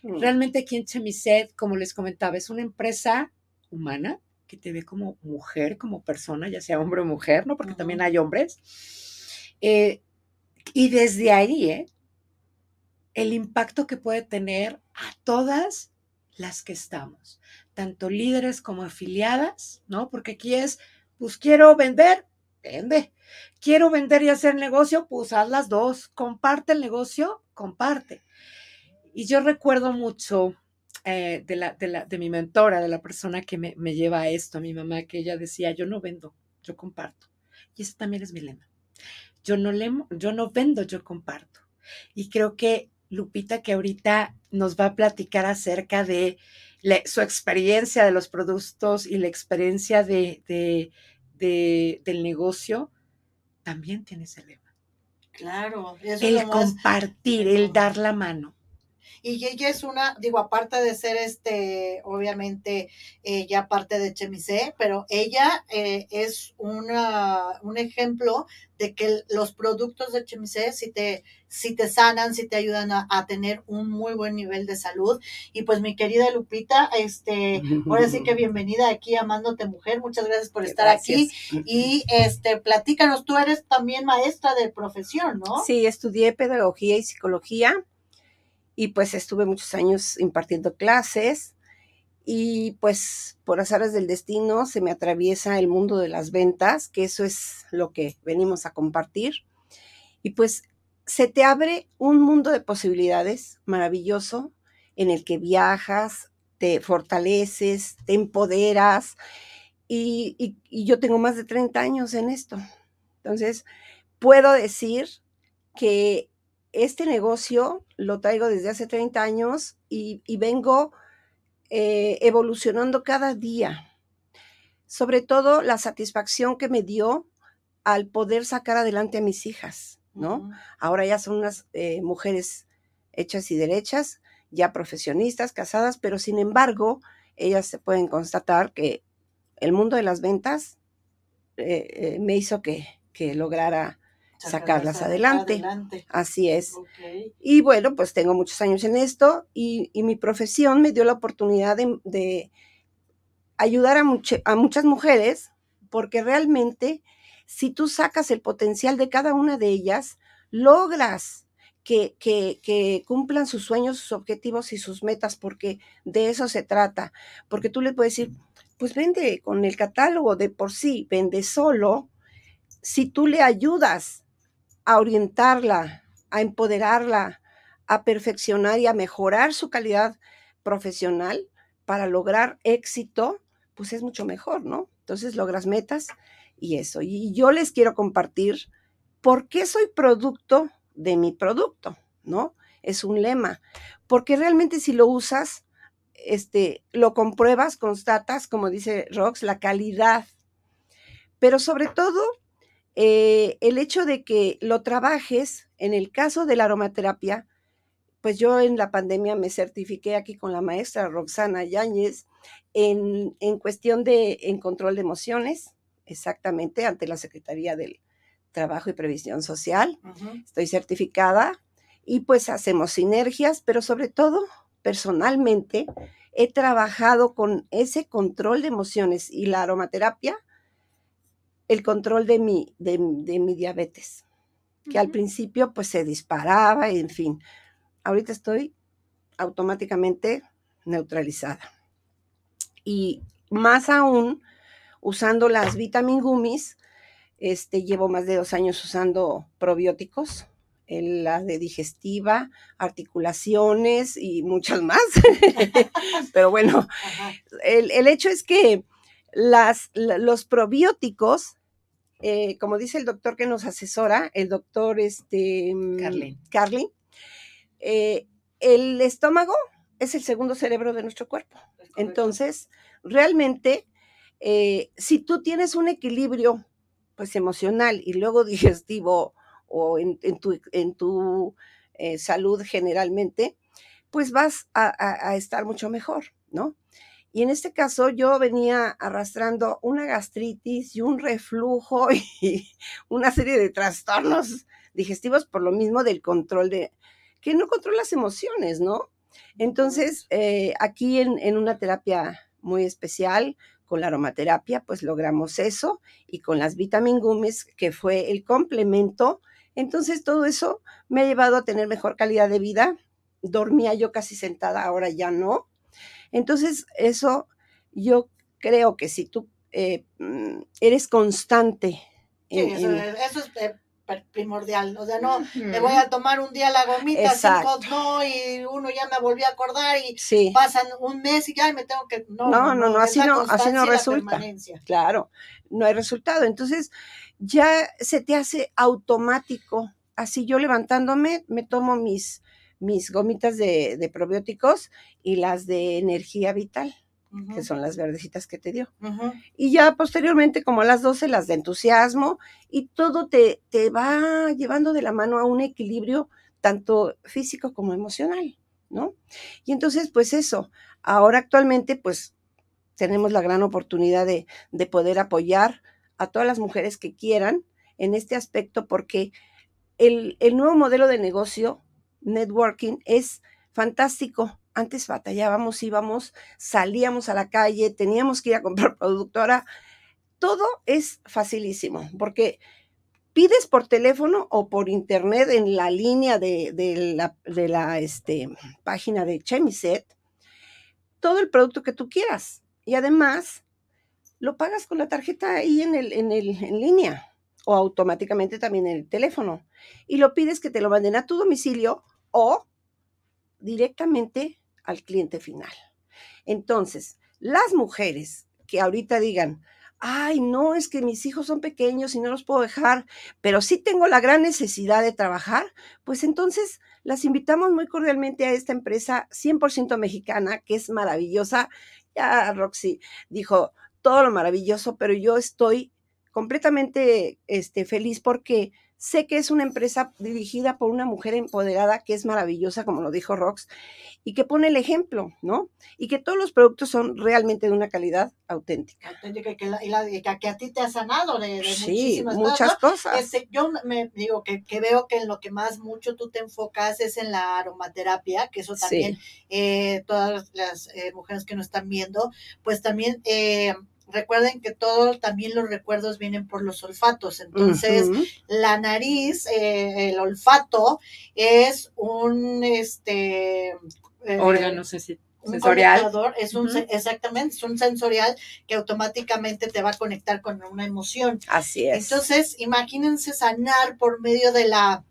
Mm. Realmente aquí en Chemiset, como les comentaba, es una empresa humana que te ve como mujer, como persona, ya sea hombre o mujer, ¿no? Porque también hay hombres. Eh, y desde ahí, ¿eh? El impacto que puede tener a todas las que estamos, tanto líderes como afiliadas, ¿no? Porque aquí es, pues quiero vender, vende. Quiero vender y hacer negocio, pues haz las dos. Comparte el negocio, comparte. Y yo recuerdo mucho eh, de, la, de, la, de, mi mentora, de la persona que me, me, lleva a esto, a mi mamá, que ella decía, yo no vendo, yo comparto. Y ese también es mi lema. Yo no, le, yo no vendo, yo comparto. Y creo que Lupita, que ahorita nos va a platicar acerca de su experiencia de los productos y la experiencia de del negocio, también tiene ese lema. Claro, el compartir, el dar la mano. Y ella es una, digo, aparte de ser este, obviamente, eh, ya parte de Chemise, pero ella eh, es una, un ejemplo de que los productos de Chemise si te, si te sanan, si te ayudan a, tener un muy buen nivel de salud. Y pues mi querida Lupita, este, ahora sí que bienvenida aquí Amándote Mujer, muchas gracias por estar aquí. Y este, platícanos, tú eres también maestra de profesión, ¿no? Sí, estudié pedagogía y psicología y pues estuve muchos años impartiendo clases y pues por azares del destino se me atraviesa el mundo de las ventas, que eso es lo que venimos a compartir. Y pues se te abre un mundo de posibilidades maravilloso en el que viajas, te fortaleces, te empoderas y, yo tengo más de 30 años en esto. Entonces, puedo decir que este negocio lo traigo desde hace 30 años y, vengo eh, evolucionando cada día. Sobre todo la satisfacción que me dio al poder sacar adelante a mis hijas, ¿no? Ahora ya son unas eh, mujeres hechas y derechas, ya profesionistas, casadas, pero sin embargo, ellas se pueden constatar que el mundo de las ventas eh, me hizo que, que lograra sacarlas adelante. Así es. Y bueno, pues tengo muchos años en esto y, mi profesión me dio la oportunidad de, ayudar a, a muchas mujeres porque realmente si tú sacas el potencial de cada una de ellas, logras que, que, que, cumplan sus sueños, sus objetivos y sus metas, porque de eso se trata. Porque tú le puedes decir, pues vende con el catálogo de por sí, vende solo. Si tú le ayudas a orientarla, a empoderarla, a perfeccionar y a mejorar su calidad profesional para lograr éxito, pues es mucho mejor, ¿no? Entonces logras metas y eso. Y yo les quiero compartir por qué soy producto de mi producto, ¿no? Es un lema. Porque realmente si lo usas, este, lo compruebas, constatas, como dice Rox, la calidad. Pero sobre todo, eh, el hecho de que lo trabajes, en el caso de la aromaterapia, pues yo en la pandemia me certifiqué aquí con la maestra Roxana Yáñez en, cuestión de en control de emociones, exactamente, ante la Secretaría del Trabajo y Previsión Social. Estoy certificada y pues hacemos sinergias, pero sobre todo, personalmente, he trabajado con ese control de emociones y la aromaterapia el control de mi, de, mi diabetes, que al principio pues se disparaba, y en fin. Ahorita estoy automáticamente neutralizada. Y más aún, usando las vitamin gummies, este, llevo más de dos años usando probióticos, la de digestiva, articulaciones y muchas más. Pero bueno, el, el, hecho es que las, los probióticos, eh, como dice el doctor que nos asesora, el doctor este, mm, Carlin, eh, el estómago es el segundo cerebro de nuestro cuerpo. Entonces, realmente, eh, si tú tienes un equilibrio pues emocional y luego digestivo o en, tu, en tu salud generalmente, pues vas a, estar mucho mejor, ¿no? Y en este caso yo venía arrastrando una gastritis y un reflujo y una serie de trastornos digestivos por lo mismo del control de, que no controla las emociones, ¿no? Entonces, eh, aquí en, una terapia muy especial, con la aromaterapia, pues logramos eso y con las vitamin gummies, que fue el complemento. Entonces, todo eso me ha llevado a tener mejor calidad de vida. Dormía yo casi sentada, ahora ya no. Entonces, eso yo creo que si tú eh, mm, eres constante. eso, es eh, primordial. O sea, no, me voy a tomar un día la gomita, cinco no, y uno ya me volvió a acordar y pasan un mes y ya me tengo que. No, no, no, así no, así no resulta. Claro, no hay resultado. Entonces, ya se te hace automático. Así yo levantándome, me tomo mis mis gomitas de, probióticos y las de energía vital, que son las verdecitas que te dio. Y ya posteriormente, como a las 12, las de entusiasmo, y todo te, te va llevando de la mano a un equilibrio tanto físico como emocional, ¿no? Y entonces, pues eso, ahora actualmente, pues tenemos la gran oportunidad de, de poder apoyar a todas las mujeres que quieran en este aspecto, porque el, el nuevo modelo de negocio networking es fantástico. Antes batallábamos, íbamos, salíamos a la calle, teníamos que ir a comprar producto. Ahora todo es facilísimo porque pides por teléfono o por internet en la línea de, la, de la este, página de Chemiset todo el producto que tú quieras. Y además lo pagas con la tarjeta ahí en, el, en, el, en línea o automáticamente también en el teléfono. Y lo pides que te lo manden a tu domicilio o directamente al cliente final. Entonces, las mujeres que ahorita digan, ay, no, es que mis hijos son pequeños y no los puedo dejar, pero sí tengo la gran necesidad de trabajar, pues entonces las invitamos muy cordialmente a esta empresa 100% mexicana, que es maravillosa. Ya Roxy dijo todo lo maravilloso, pero yo estoy completamente este, feliz porque Sé que es una empresa dirigida por una mujer empoderada que es maravillosa, como lo dijo Rox, y que pone el ejemplo, ¿no? Y que todos los productos son realmente de una calidad auténtica. Auténtica y que, la, y que, a ti te ha sanado de, de sí, muchas cosas. Este, yo me digo que, que, veo que en lo que más mucho tú te enfocas es en la aromaterapia, que eso también eh, todas las eh, mujeres que nos están viendo, pues también... Eh, recuerden que todo, también los recuerdos vienen por los olfatos. Entonces, la nariz, eh, el olfato es un este eh, órgano sensorial. es un, exactamente, es un sensorial que automáticamente te va a conectar con una emoción. Así es. Entonces, imagínense sanar por medio de la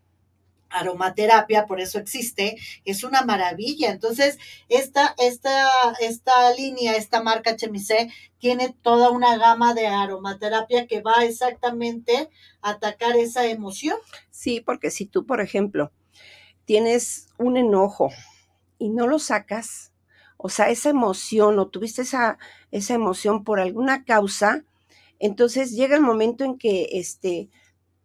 aromaterapia, por eso existe, es una maravilla. Entonces, esta, esta, esta línea, esta marca Chemise, tiene toda una gama de aromaterapia que va exactamente a atacar esa emoción. Sí, porque si tú, por ejemplo, tienes un enojo y no lo sacas, o sea, esa emoción o tuviste esa, esa emoción por alguna causa, entonces llega el momento en que este,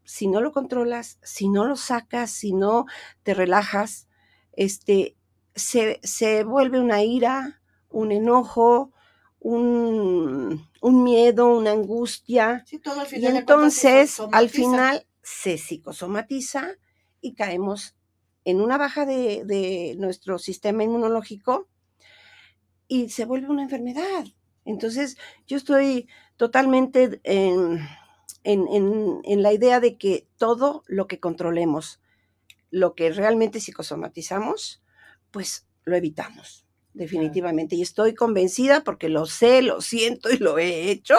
si no lo controlas, si no lo sacas, si no te relajas, este, se, se vuelve una ira, un enojo, un, un miedo, una angustia. y entonces al final se psicosomatiza y caemos en una baja de, de, nuestro sistema inmunológico y se vuelve una enfermedad. Entonces yo estoy totalmente en, en, la idea de que todo lo que controlemos, lo que realmente psicosomatizamos, pues lo evitamos, definitivamente. Y estoy convencida porque lo sé, lo siento y lo he hecho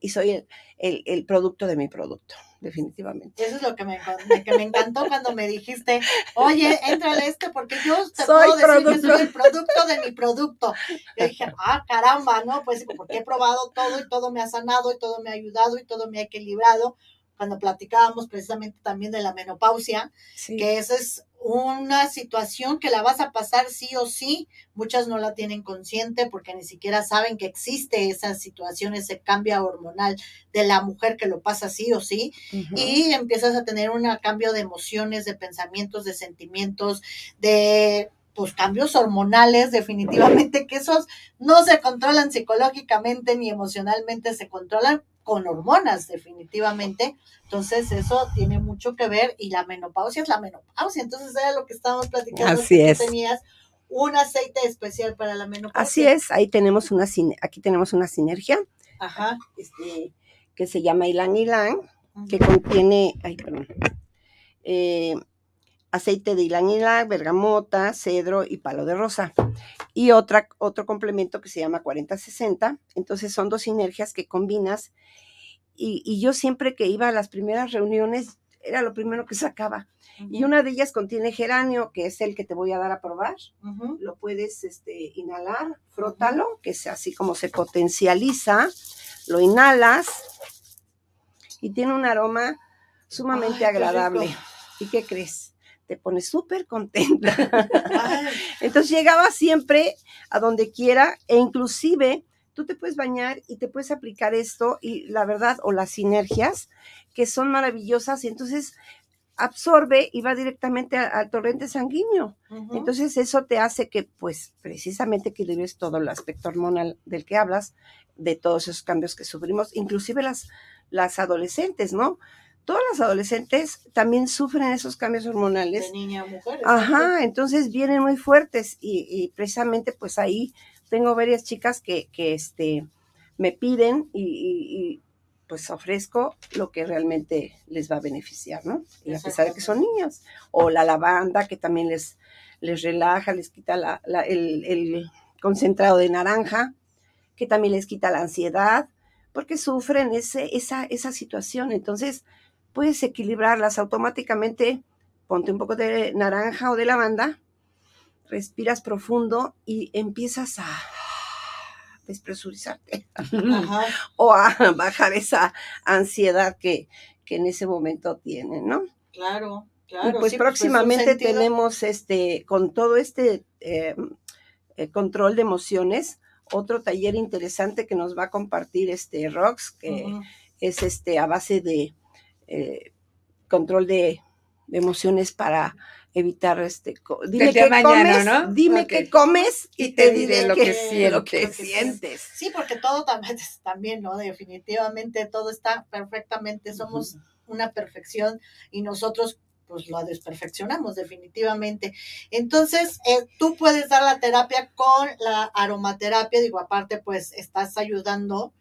y soy el producto de mi producto definitivamente. Eso es lo que me, que me encantó cuando me dijiste, oye, entrale este porque yo te puedo decir que soy el producto de mi producto. Yo dije, ah, caramba, ¿no? Pues porque he probado todo y todo me ha sanado y todo me ha ayudado y todo me ha equilibrado. Cuando platicábamos precisamente también de la menopausia, que esa es una situación que la vas a pasar sí o sí. Muchas no la tienen consciente porque ni siquiera saben que existe esa situación, ese cambio hormonal de la mujer que lo pasa sí o sí. Y empiezas a tener un cambio de emociones, de pensamientos, de sentimientos, de pues cambios hormonales definitivamente que esos no se controlan psicológicamente ni emocionalmente, se controlan con hormonas definitivamente. Entonces eso tiene mucho que ver y la menopausia es la menopausia. Entonces era lo que estábamos platicando. Así es. tenías un aceite especial para la menopausia. Así es, ahí tenemos una, aquí tenemos una sinergia. Ajá. Este, que se llama Ilan Ilan, que contiene, ay, perdón, eh, aceite de ilanila, bergamota, cedro y palo de rosa. Y otra, otro complemento que se llama 4060. Entonces son dos sinergias que combinas. Y, yo siempre que iba a las primeras reuniones era lo primero que sacaba. Y una de ellas contiene geranio, que es el que te voy a dar a probar. Lo puedes este, inhalar, frótalo, que es así como se potencializa. Lo inhalas y tiene un aroma sumamente agradable. ¿Y qué crees? Te pones súper contenta. Entonces llegaba siempre a donde quiera e inclusive tú te puedes bañar y te puedes aplicar esto y la verdad o las sinergias que son maravillosas y entonces absorbe y va directamente al torrente sanguíneo. Entonces eso te hace que pues precisamente equilibres todo el aspecto hormonal del que hablas, de todos esos cambios que sufrimos, inclusive las, las adolescentes, ¿no? Todas las adolescentes también sufren esos cambios hormonales. De niña a mujer. Ajá, entonces vienen muy fuertes y, precisamente pues ahí tengo varias chicas que, que este, me piden y, pues ofrezco lo que realmente les va a beneficiar, ¿no? Y a pesar de que son niñas. O la lavanda que también les, les relaja, les quita la, el, el concentrado de naranja, que también les quita la ansiedad, porque sufren ese, esa, esa situación. Entonces, puedes equilibrarlas automáticamente. Ponte un poco de naranja o de lavanda, respiras profundo y empiezas a, despresurizarte Ajá. o a bajar esa ansiedad que, que en ese momento tienen, ¿no? Claro, Y claro. pues sí, próximamente sentido- tenemos este, con todo este eh, eh, control de emociones, otro taller interesante que nos va a compartir este Rox, que es este a base de eh, control de, de emociones para evitar este dime qué comes, ¿no? dime Ok. qué comes y, te diré lo que, sientes. lo que Lo que sientes. Sí, porque todo también, también, ¿no? Definitivamente todo está perfectamente, somos una perfección y nosotros pues lo desperfeccionamos definitivamente. Entonces, eh, tú puedes dar la terapia con la aromaterapia, digo, aparte pues estás ayudando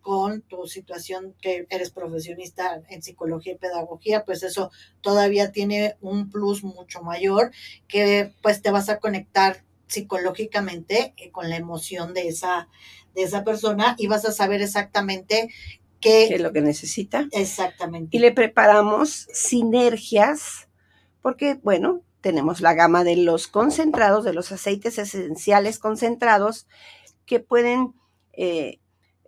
con tu situación que eres profesionista en psicología y pedagogía, pues eso todavía tiene un plus mucho mayor que pues te vas a conectar psicológicamente eh, con la emoción de esa de esa persona y vas a saber exactamente ¿Qué es lo que necesita? exactamente y le preparamos sinergias, porque, bueno, tenemos la gama de los concentrados, de los aceites esenciales concentrados, que pueden eh,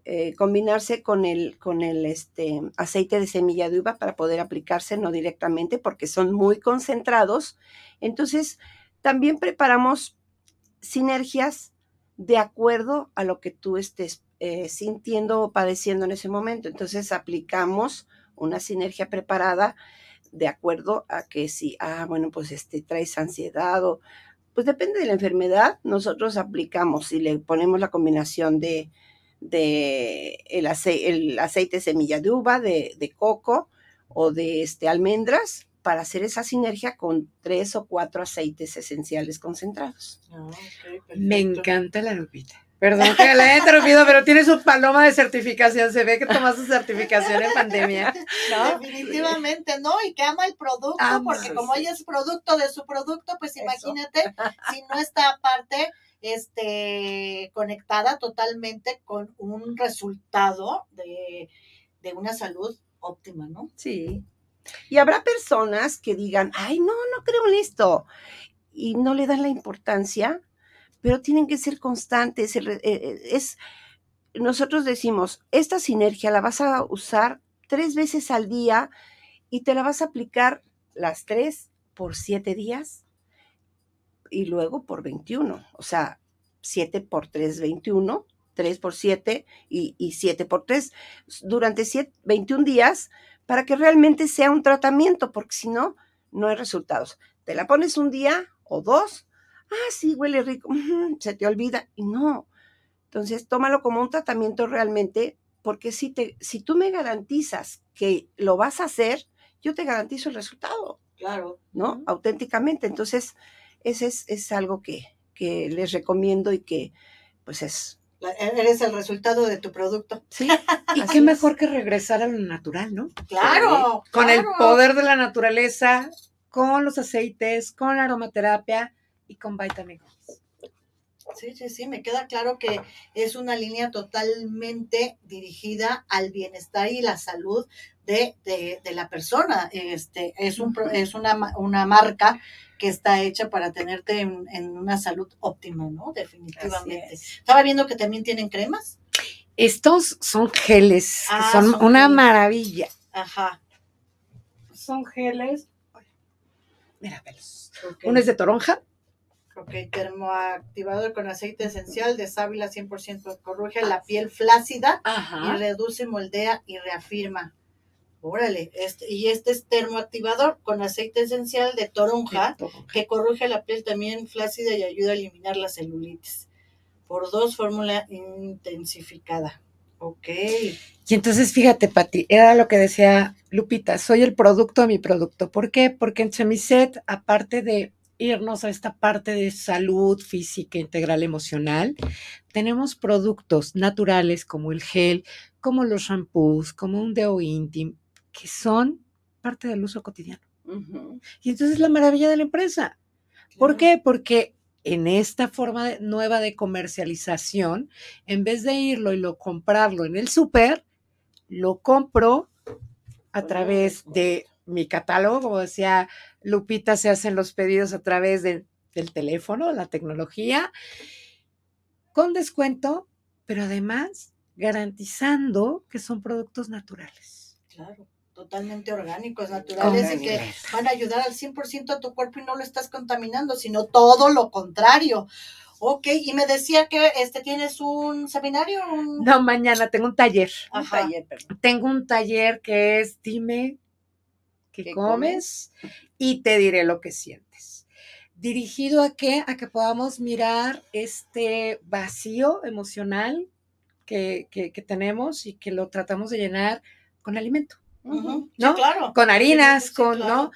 eh, combinarse con el, con el este, aceite de semilla de uva para poder aplicarse, no directamente, porque son muy concentrados. Entonces, también preparamos sinergias de acuerdo a lo que tú estés eh, sintiendo o padeciendo en ese momento. Entonces, aplicamos una sinergia preparada de acuerdo a que si, ah, bueno, pues este traes ansiedad o pues depende de la enfermedad, nosotros aplicamos y le ponemos la combinación de, de el, ace- el aceite de semilla de uva, de, de coco o de este, almendras para hacer esa sinergia con tres o cuatro aceites esenciales concentrados. Ah, Me encanta la Lupita. Perdón que la he interrumpido, pero tiene su paloma de certificación. Se ve que tomó su certificación en pandemia. ¿no? Definitivamente, ¿no? Y que ama el producto, porque como sí. ella es producto de su producto, pues Eso. imagínate si no está aparte este conectada totalmente con un resultado de, de una salud óptima, ¿no? Sí. Y habrá personas que digan, ay, no, no creo en esto. Y no le dan la importancia, pero tienen que ser constantes. Eh, eh, Es, nosotros decimos, esta sinergia la vas a usar tres veces al día y te la vas a aplicar las tres por siete días y luego por 21. O sea, 7 por 3, 21, 3 por 7 y, y 7 por 3 durante siete- 21 días para que realmente sea un tratamiento, porque si no, no hay resultados. Te la pones un día o dos, ah, sí, huele rico, se te olvida y no. Entonces, tómalo como un tratamiento realmente, porque si, te, si tú me garantizas que lo vas a hacer, yo te garantizo el resultado, Claro. ¿no? Auténticamente. Entonces, ese es, es algo que, que les recomiendo y que, pues es, La- eres el resultado de tu producto. sí. Y así qué es. mejor que regresar a lo natural, ¿no? Claro. Con el poder de la naturaleza, con los aceites, con la aromaterapia y con Vitamix. Sí, sí, sí, me queda claro que es una línea totalmente dirigida al bienestar y la salud de, de, de la persona. Este, es un, pro- es una, una marca que está hecha para tenerte en, en una salud óptima, ¿no? Definitivamente. Así es. Estaba viendo que también tienen cremas. Estos son geles, que Ah, son, son una geles. maravilla. Ajá. Son geles. Mira, velos. Ok. Uno es de toronja. Ok, termoactivador con aceite esencial de sábila 100% corrige la piel flácida y reduce, moldea y reafirma. Órale, este, y este es termoactivador con aceite esencial de toronja que corrige la piel también flácida y ayuda a eliminar la celulitis. Por dos, fórmula intensificada. Ok. Y entonces, fíjate, Pati, era lo que decía Lupita, soy el producto de mi producto. ¿Por qué? Porque en Chemiset, aparte de irnos a esta parte de salud física, integral, emocional, tenemos productos naturales como el gel, como los shampoos, como un deo íntimo, que son parte del uso cotidiano. Y entonces la maravilla de la empresa. ¿Por qué? Porque en esta forma de- nueva de comercialización, en vez de irlo y lo comprarlo en el súper, lo compro a través de mi catálogo, como decía Lupita, se hacen los pedidos a través de- del teléfono, la tecnología, con descuento pero además garantizando que son productos naturales. Claro, totalmente orgánicos, naturales y que van a ayudar al 100% a tu cuerpo y no lo estás contaminando, sino todo lo contrario. Ok, y me decía que este tienes un seminario. No, mañana tengo un taller. Un taller, perdón. Tengo un taller que es dime qué, comes, y te diré lo que sientes. Dirigido a qué? A que podamos mirar este vacío emocional que, tenemos y que lo tratamos de llenar con alimento. ¿No? claro. Con harinas, con, ¿no?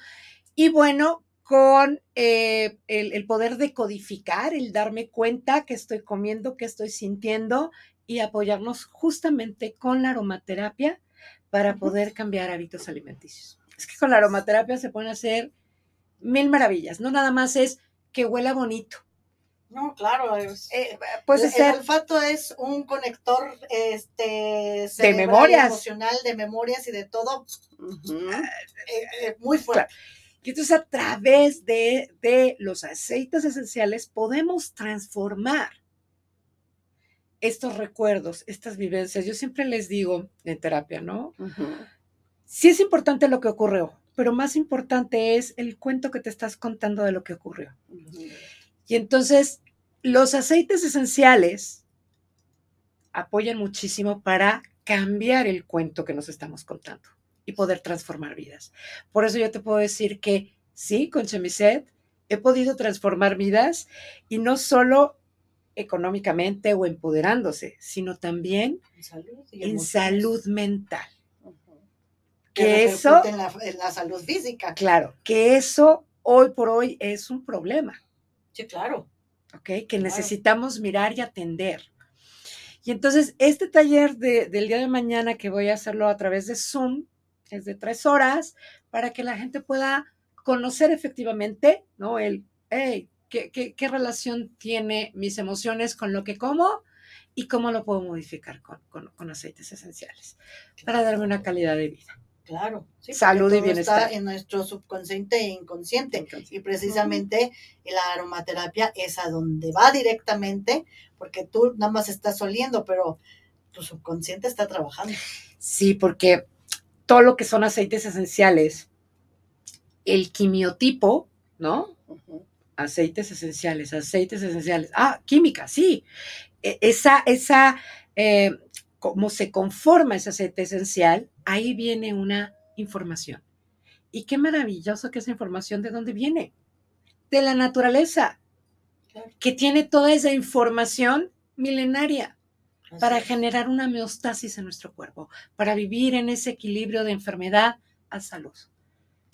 Y bueno, con eh, el, poder de codificar, el darme cuenta que estoy comiendo, que estoy sintiendo y apoyarnos justamente con la aromaterapia para poder cambiar hábitos alimenticios. Es que con la aromaterapia se pueden hacer mil maravillas, no nada más es que huela bonito. No, claro, es, eh, pues el, olfato es un conector este, de memorias. emocional, de memorias y de todo eh, muy fuerte. Y entonces a través de, de, los aceites esenciales podemos transformar estos recuerdos, estas vivencias. Yo siempre les digo en terapia, ¿no? Sí es importante lo que ocurrió, pero más importante es el cuento que te estás contando de lo que ocurrió. Y entonces los aceites esenciales apoyan muchísimo para cambiar el cuento que nos estamos contando y poder transformar vidas. Por eso yo te puedo decir que sí, con Chemiset he podido transformar vidas y no solo económicamente o empoderándose, sino también en salud, mental. Que, eso en la, salud física. Claro, que eso hoy por hoy es un problema. Sí, claro. ¿Ok? Que necesitamos mirar y atender. Y entonces, este taller del día de mañana que voy a hacerlo a través de Zoom, es de tres horas, para que la gente pueda conocer efectivamente, ¿no? El, hey, ¿qué, qué, relación tiene mis emociones con lo que como y cómo lo puedo modificar con, con, aceites esenciales para darme una calidad de vida. Claro, salud y bienestar. Está en nuestro subconsciente e inconsciente. Y precisamente la aromaterapia es a donde va directamente, porque tú nada más estás oliendo, pero tu subconsciente está trabajando. Sí, porque todo lo que son aceites esenciales, el quimiotipo, ¿no? Aceites esenciales, aceites esenciales. Ah, química, sí. E, esa, esa, eh, cómo se conforma ese aceite esencial, ahí viene una información. Y qué maravilloso que esa información de dónde viene. De la naturaleza, que tiene toda esa información milenaria para generar una homeostasis en nuestro cuerpo, para vivir en ese equilibrio de enfermedad a salud.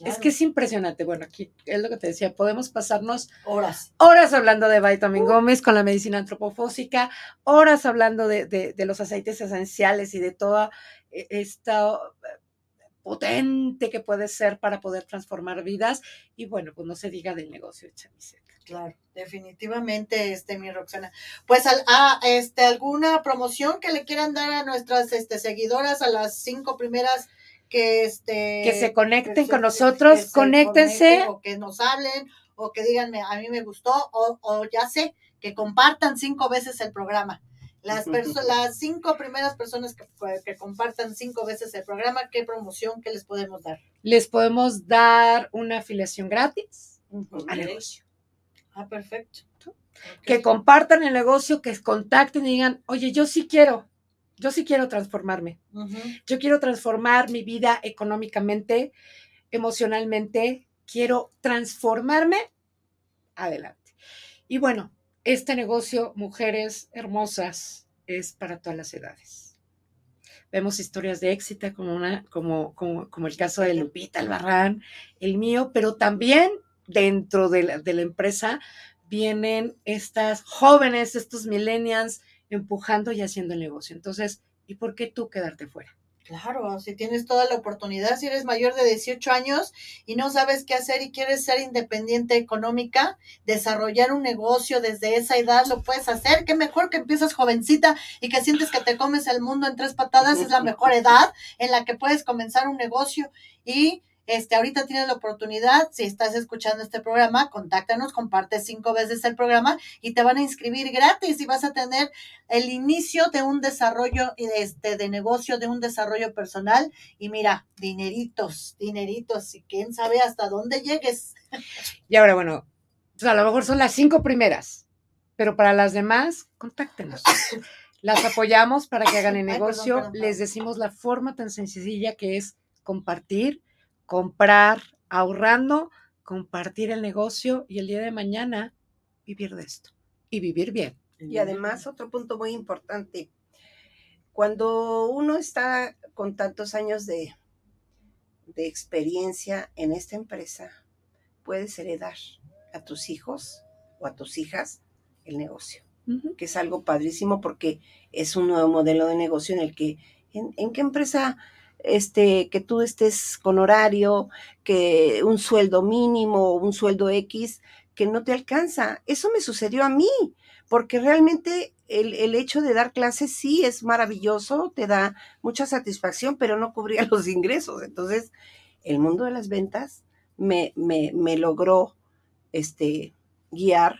Es que es impresionante. Bueno, aquí es lo que te decía, podemos pasarnos horas. Horas hablando de Vitamin uh. Gómez con la medicina antropofósica, horas hablando de, de, los aceites esenciales y de toda eh, esta eh, potente que puede ser para poder transformar vidas. Y bueno, pues no se diga del negocio de chamiseta. Claro, definitivamente, este, mi Roxana. Pues a, ah, este, alguna promoción que le quieran dar a nuestras este, seguidoras, a las cinco primeras que este que se conecten con nosotros, conéctense. o que nos hablen, o que díganme, a mí me gustó, o, o ya sé, que compartan cinco veces el programa. Las, las cinco primeras personas que, que, compartan cinco veces el programa, ¿qué promoción que les podemos dar? Les podemos dar una afiliación gratis al negocio. Ah, perfecto. Que compartan el negocio, que contacten y digan, oye, yo sí quiero, yo sí quiero transformarme. Yo quiero transformar mi vida económicamente, emocionalmente, quiero transformarme. Adelante. Y bueno, este negocio, mujeres hermosas, es para todas las edades. Vemos historias de éxito como, una, como, como, como el caso de Lupita Albarrán, el mío, pero también dentro de la, empresa vienen estas jóvenes, estos millennials empujando y haciendo el negocio. Entonces, ¿y por qué tú quedarte fuera? Claro, si tienes toda la oportunidad, si eres mayor de 18 años y no sabes qué hacer y quieres ser independiente económica, desarrollar un negocio desde esa edad, lo puedes hacer. Qué mejor que empiezas jovencita y que sientes que te comes el mundo en tres patadas, es la mejor edad en la que puedes comenzar un negocio y este, ahorita tienes la oportunidad, si estás escuchando este programa, contáctanos, comparte cinco veces el programa y te van a inscribir gratis y vas a tener el inicio de un desarrollo este, de negocio, de un desarrollo personal y mira, dineritos, dineritos y quién sabe hasta dónde llegues. Y ahora, bueno, a lo mejor son las cinco primeras, pero para las demás, contáctenos. Las apoyamos para que hagan el negocio. Les decimos la forma tan sencilla que es compartir, comprar, ahorrando, compartir el negocio y el día de mañana vivir de esto y vivir bien. Y además, otro punto muy importante, cuando uno está con tantos años de, de experiencia en esta empresa, puedes heredar a tus hijos o a tus hijas el negocio, que es algo padrísimo porque es un nuevo modelo de negocio en el que, ¿en, qué empresa este, que tú estés con horario, que un sueldo mínimo, un sueldo X, que no te alcanza? Eso me sucedió a mí, porque realmente el, el, hecho de dar clases sí es maravilloso, te da mucha satisfacción, pero no cubría los ingresos. Entonces, el mundo de las ventas me, me, me logró este, guiar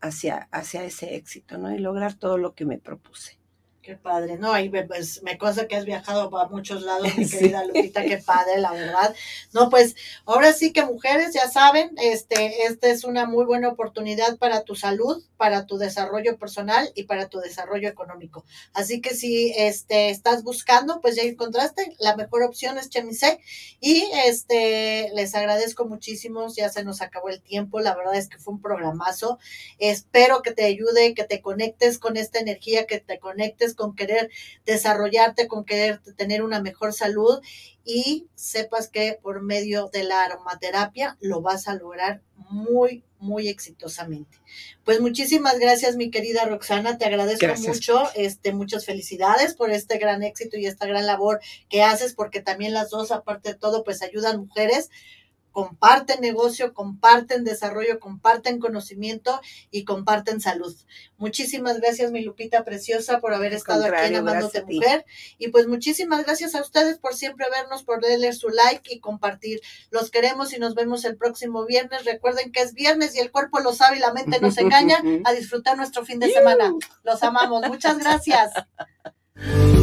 hacia, hacia ese éxito, ¿no? Y lograr todo lo que me propuse. Qué padre, ¿no? Ahí pues, me cosa que has viajado a muchos lados, mi querida Lupita, qué padre, la verdad. No, pues ahora sí que mujeres, ya saben, este, esta es una muy buena oportunidad para tu salud, para tu desarrollo personal y para tu desarrollo económico. Así que si este, estás buscando, pues ya encontraste, la mejor opción es Chemise. Y este, les agradezco muchísimo, ya se nos acabó el tiempo, la verdad es que fue un programazo. Espero que te ayude, que te conectes con esta energía, que te conectes con querer desarrollarte, con querer tener una mejor salud y sepas que por medio de la aromaterapia lo vas a lograr muy, muy exitosamente. Pues muchísimas gracias, mi querida Roxana, te agradezco mucho, este, muchas felicidades por este gran éxito y esta gran labor que haces, porque también las dos, aparte de todo, pues ayudan mujeres comparten negocio, comparten desarrollo, comparten conocimiento y comparten salud. Muchísimas gracias, mi Lupita preciosa, por haber estado aquí en Amándote Mujer. Y pues muchísimas gracias a ustedes por siempre vernos, por darle su like y compartir. Los queremos y nos vemos el próximo viernes. Recuerden que es viernes y el cuerpo lo sabe y la mente nos engaña a disfrutar nuestro fin de semana. Los amamos. Muchas gracias.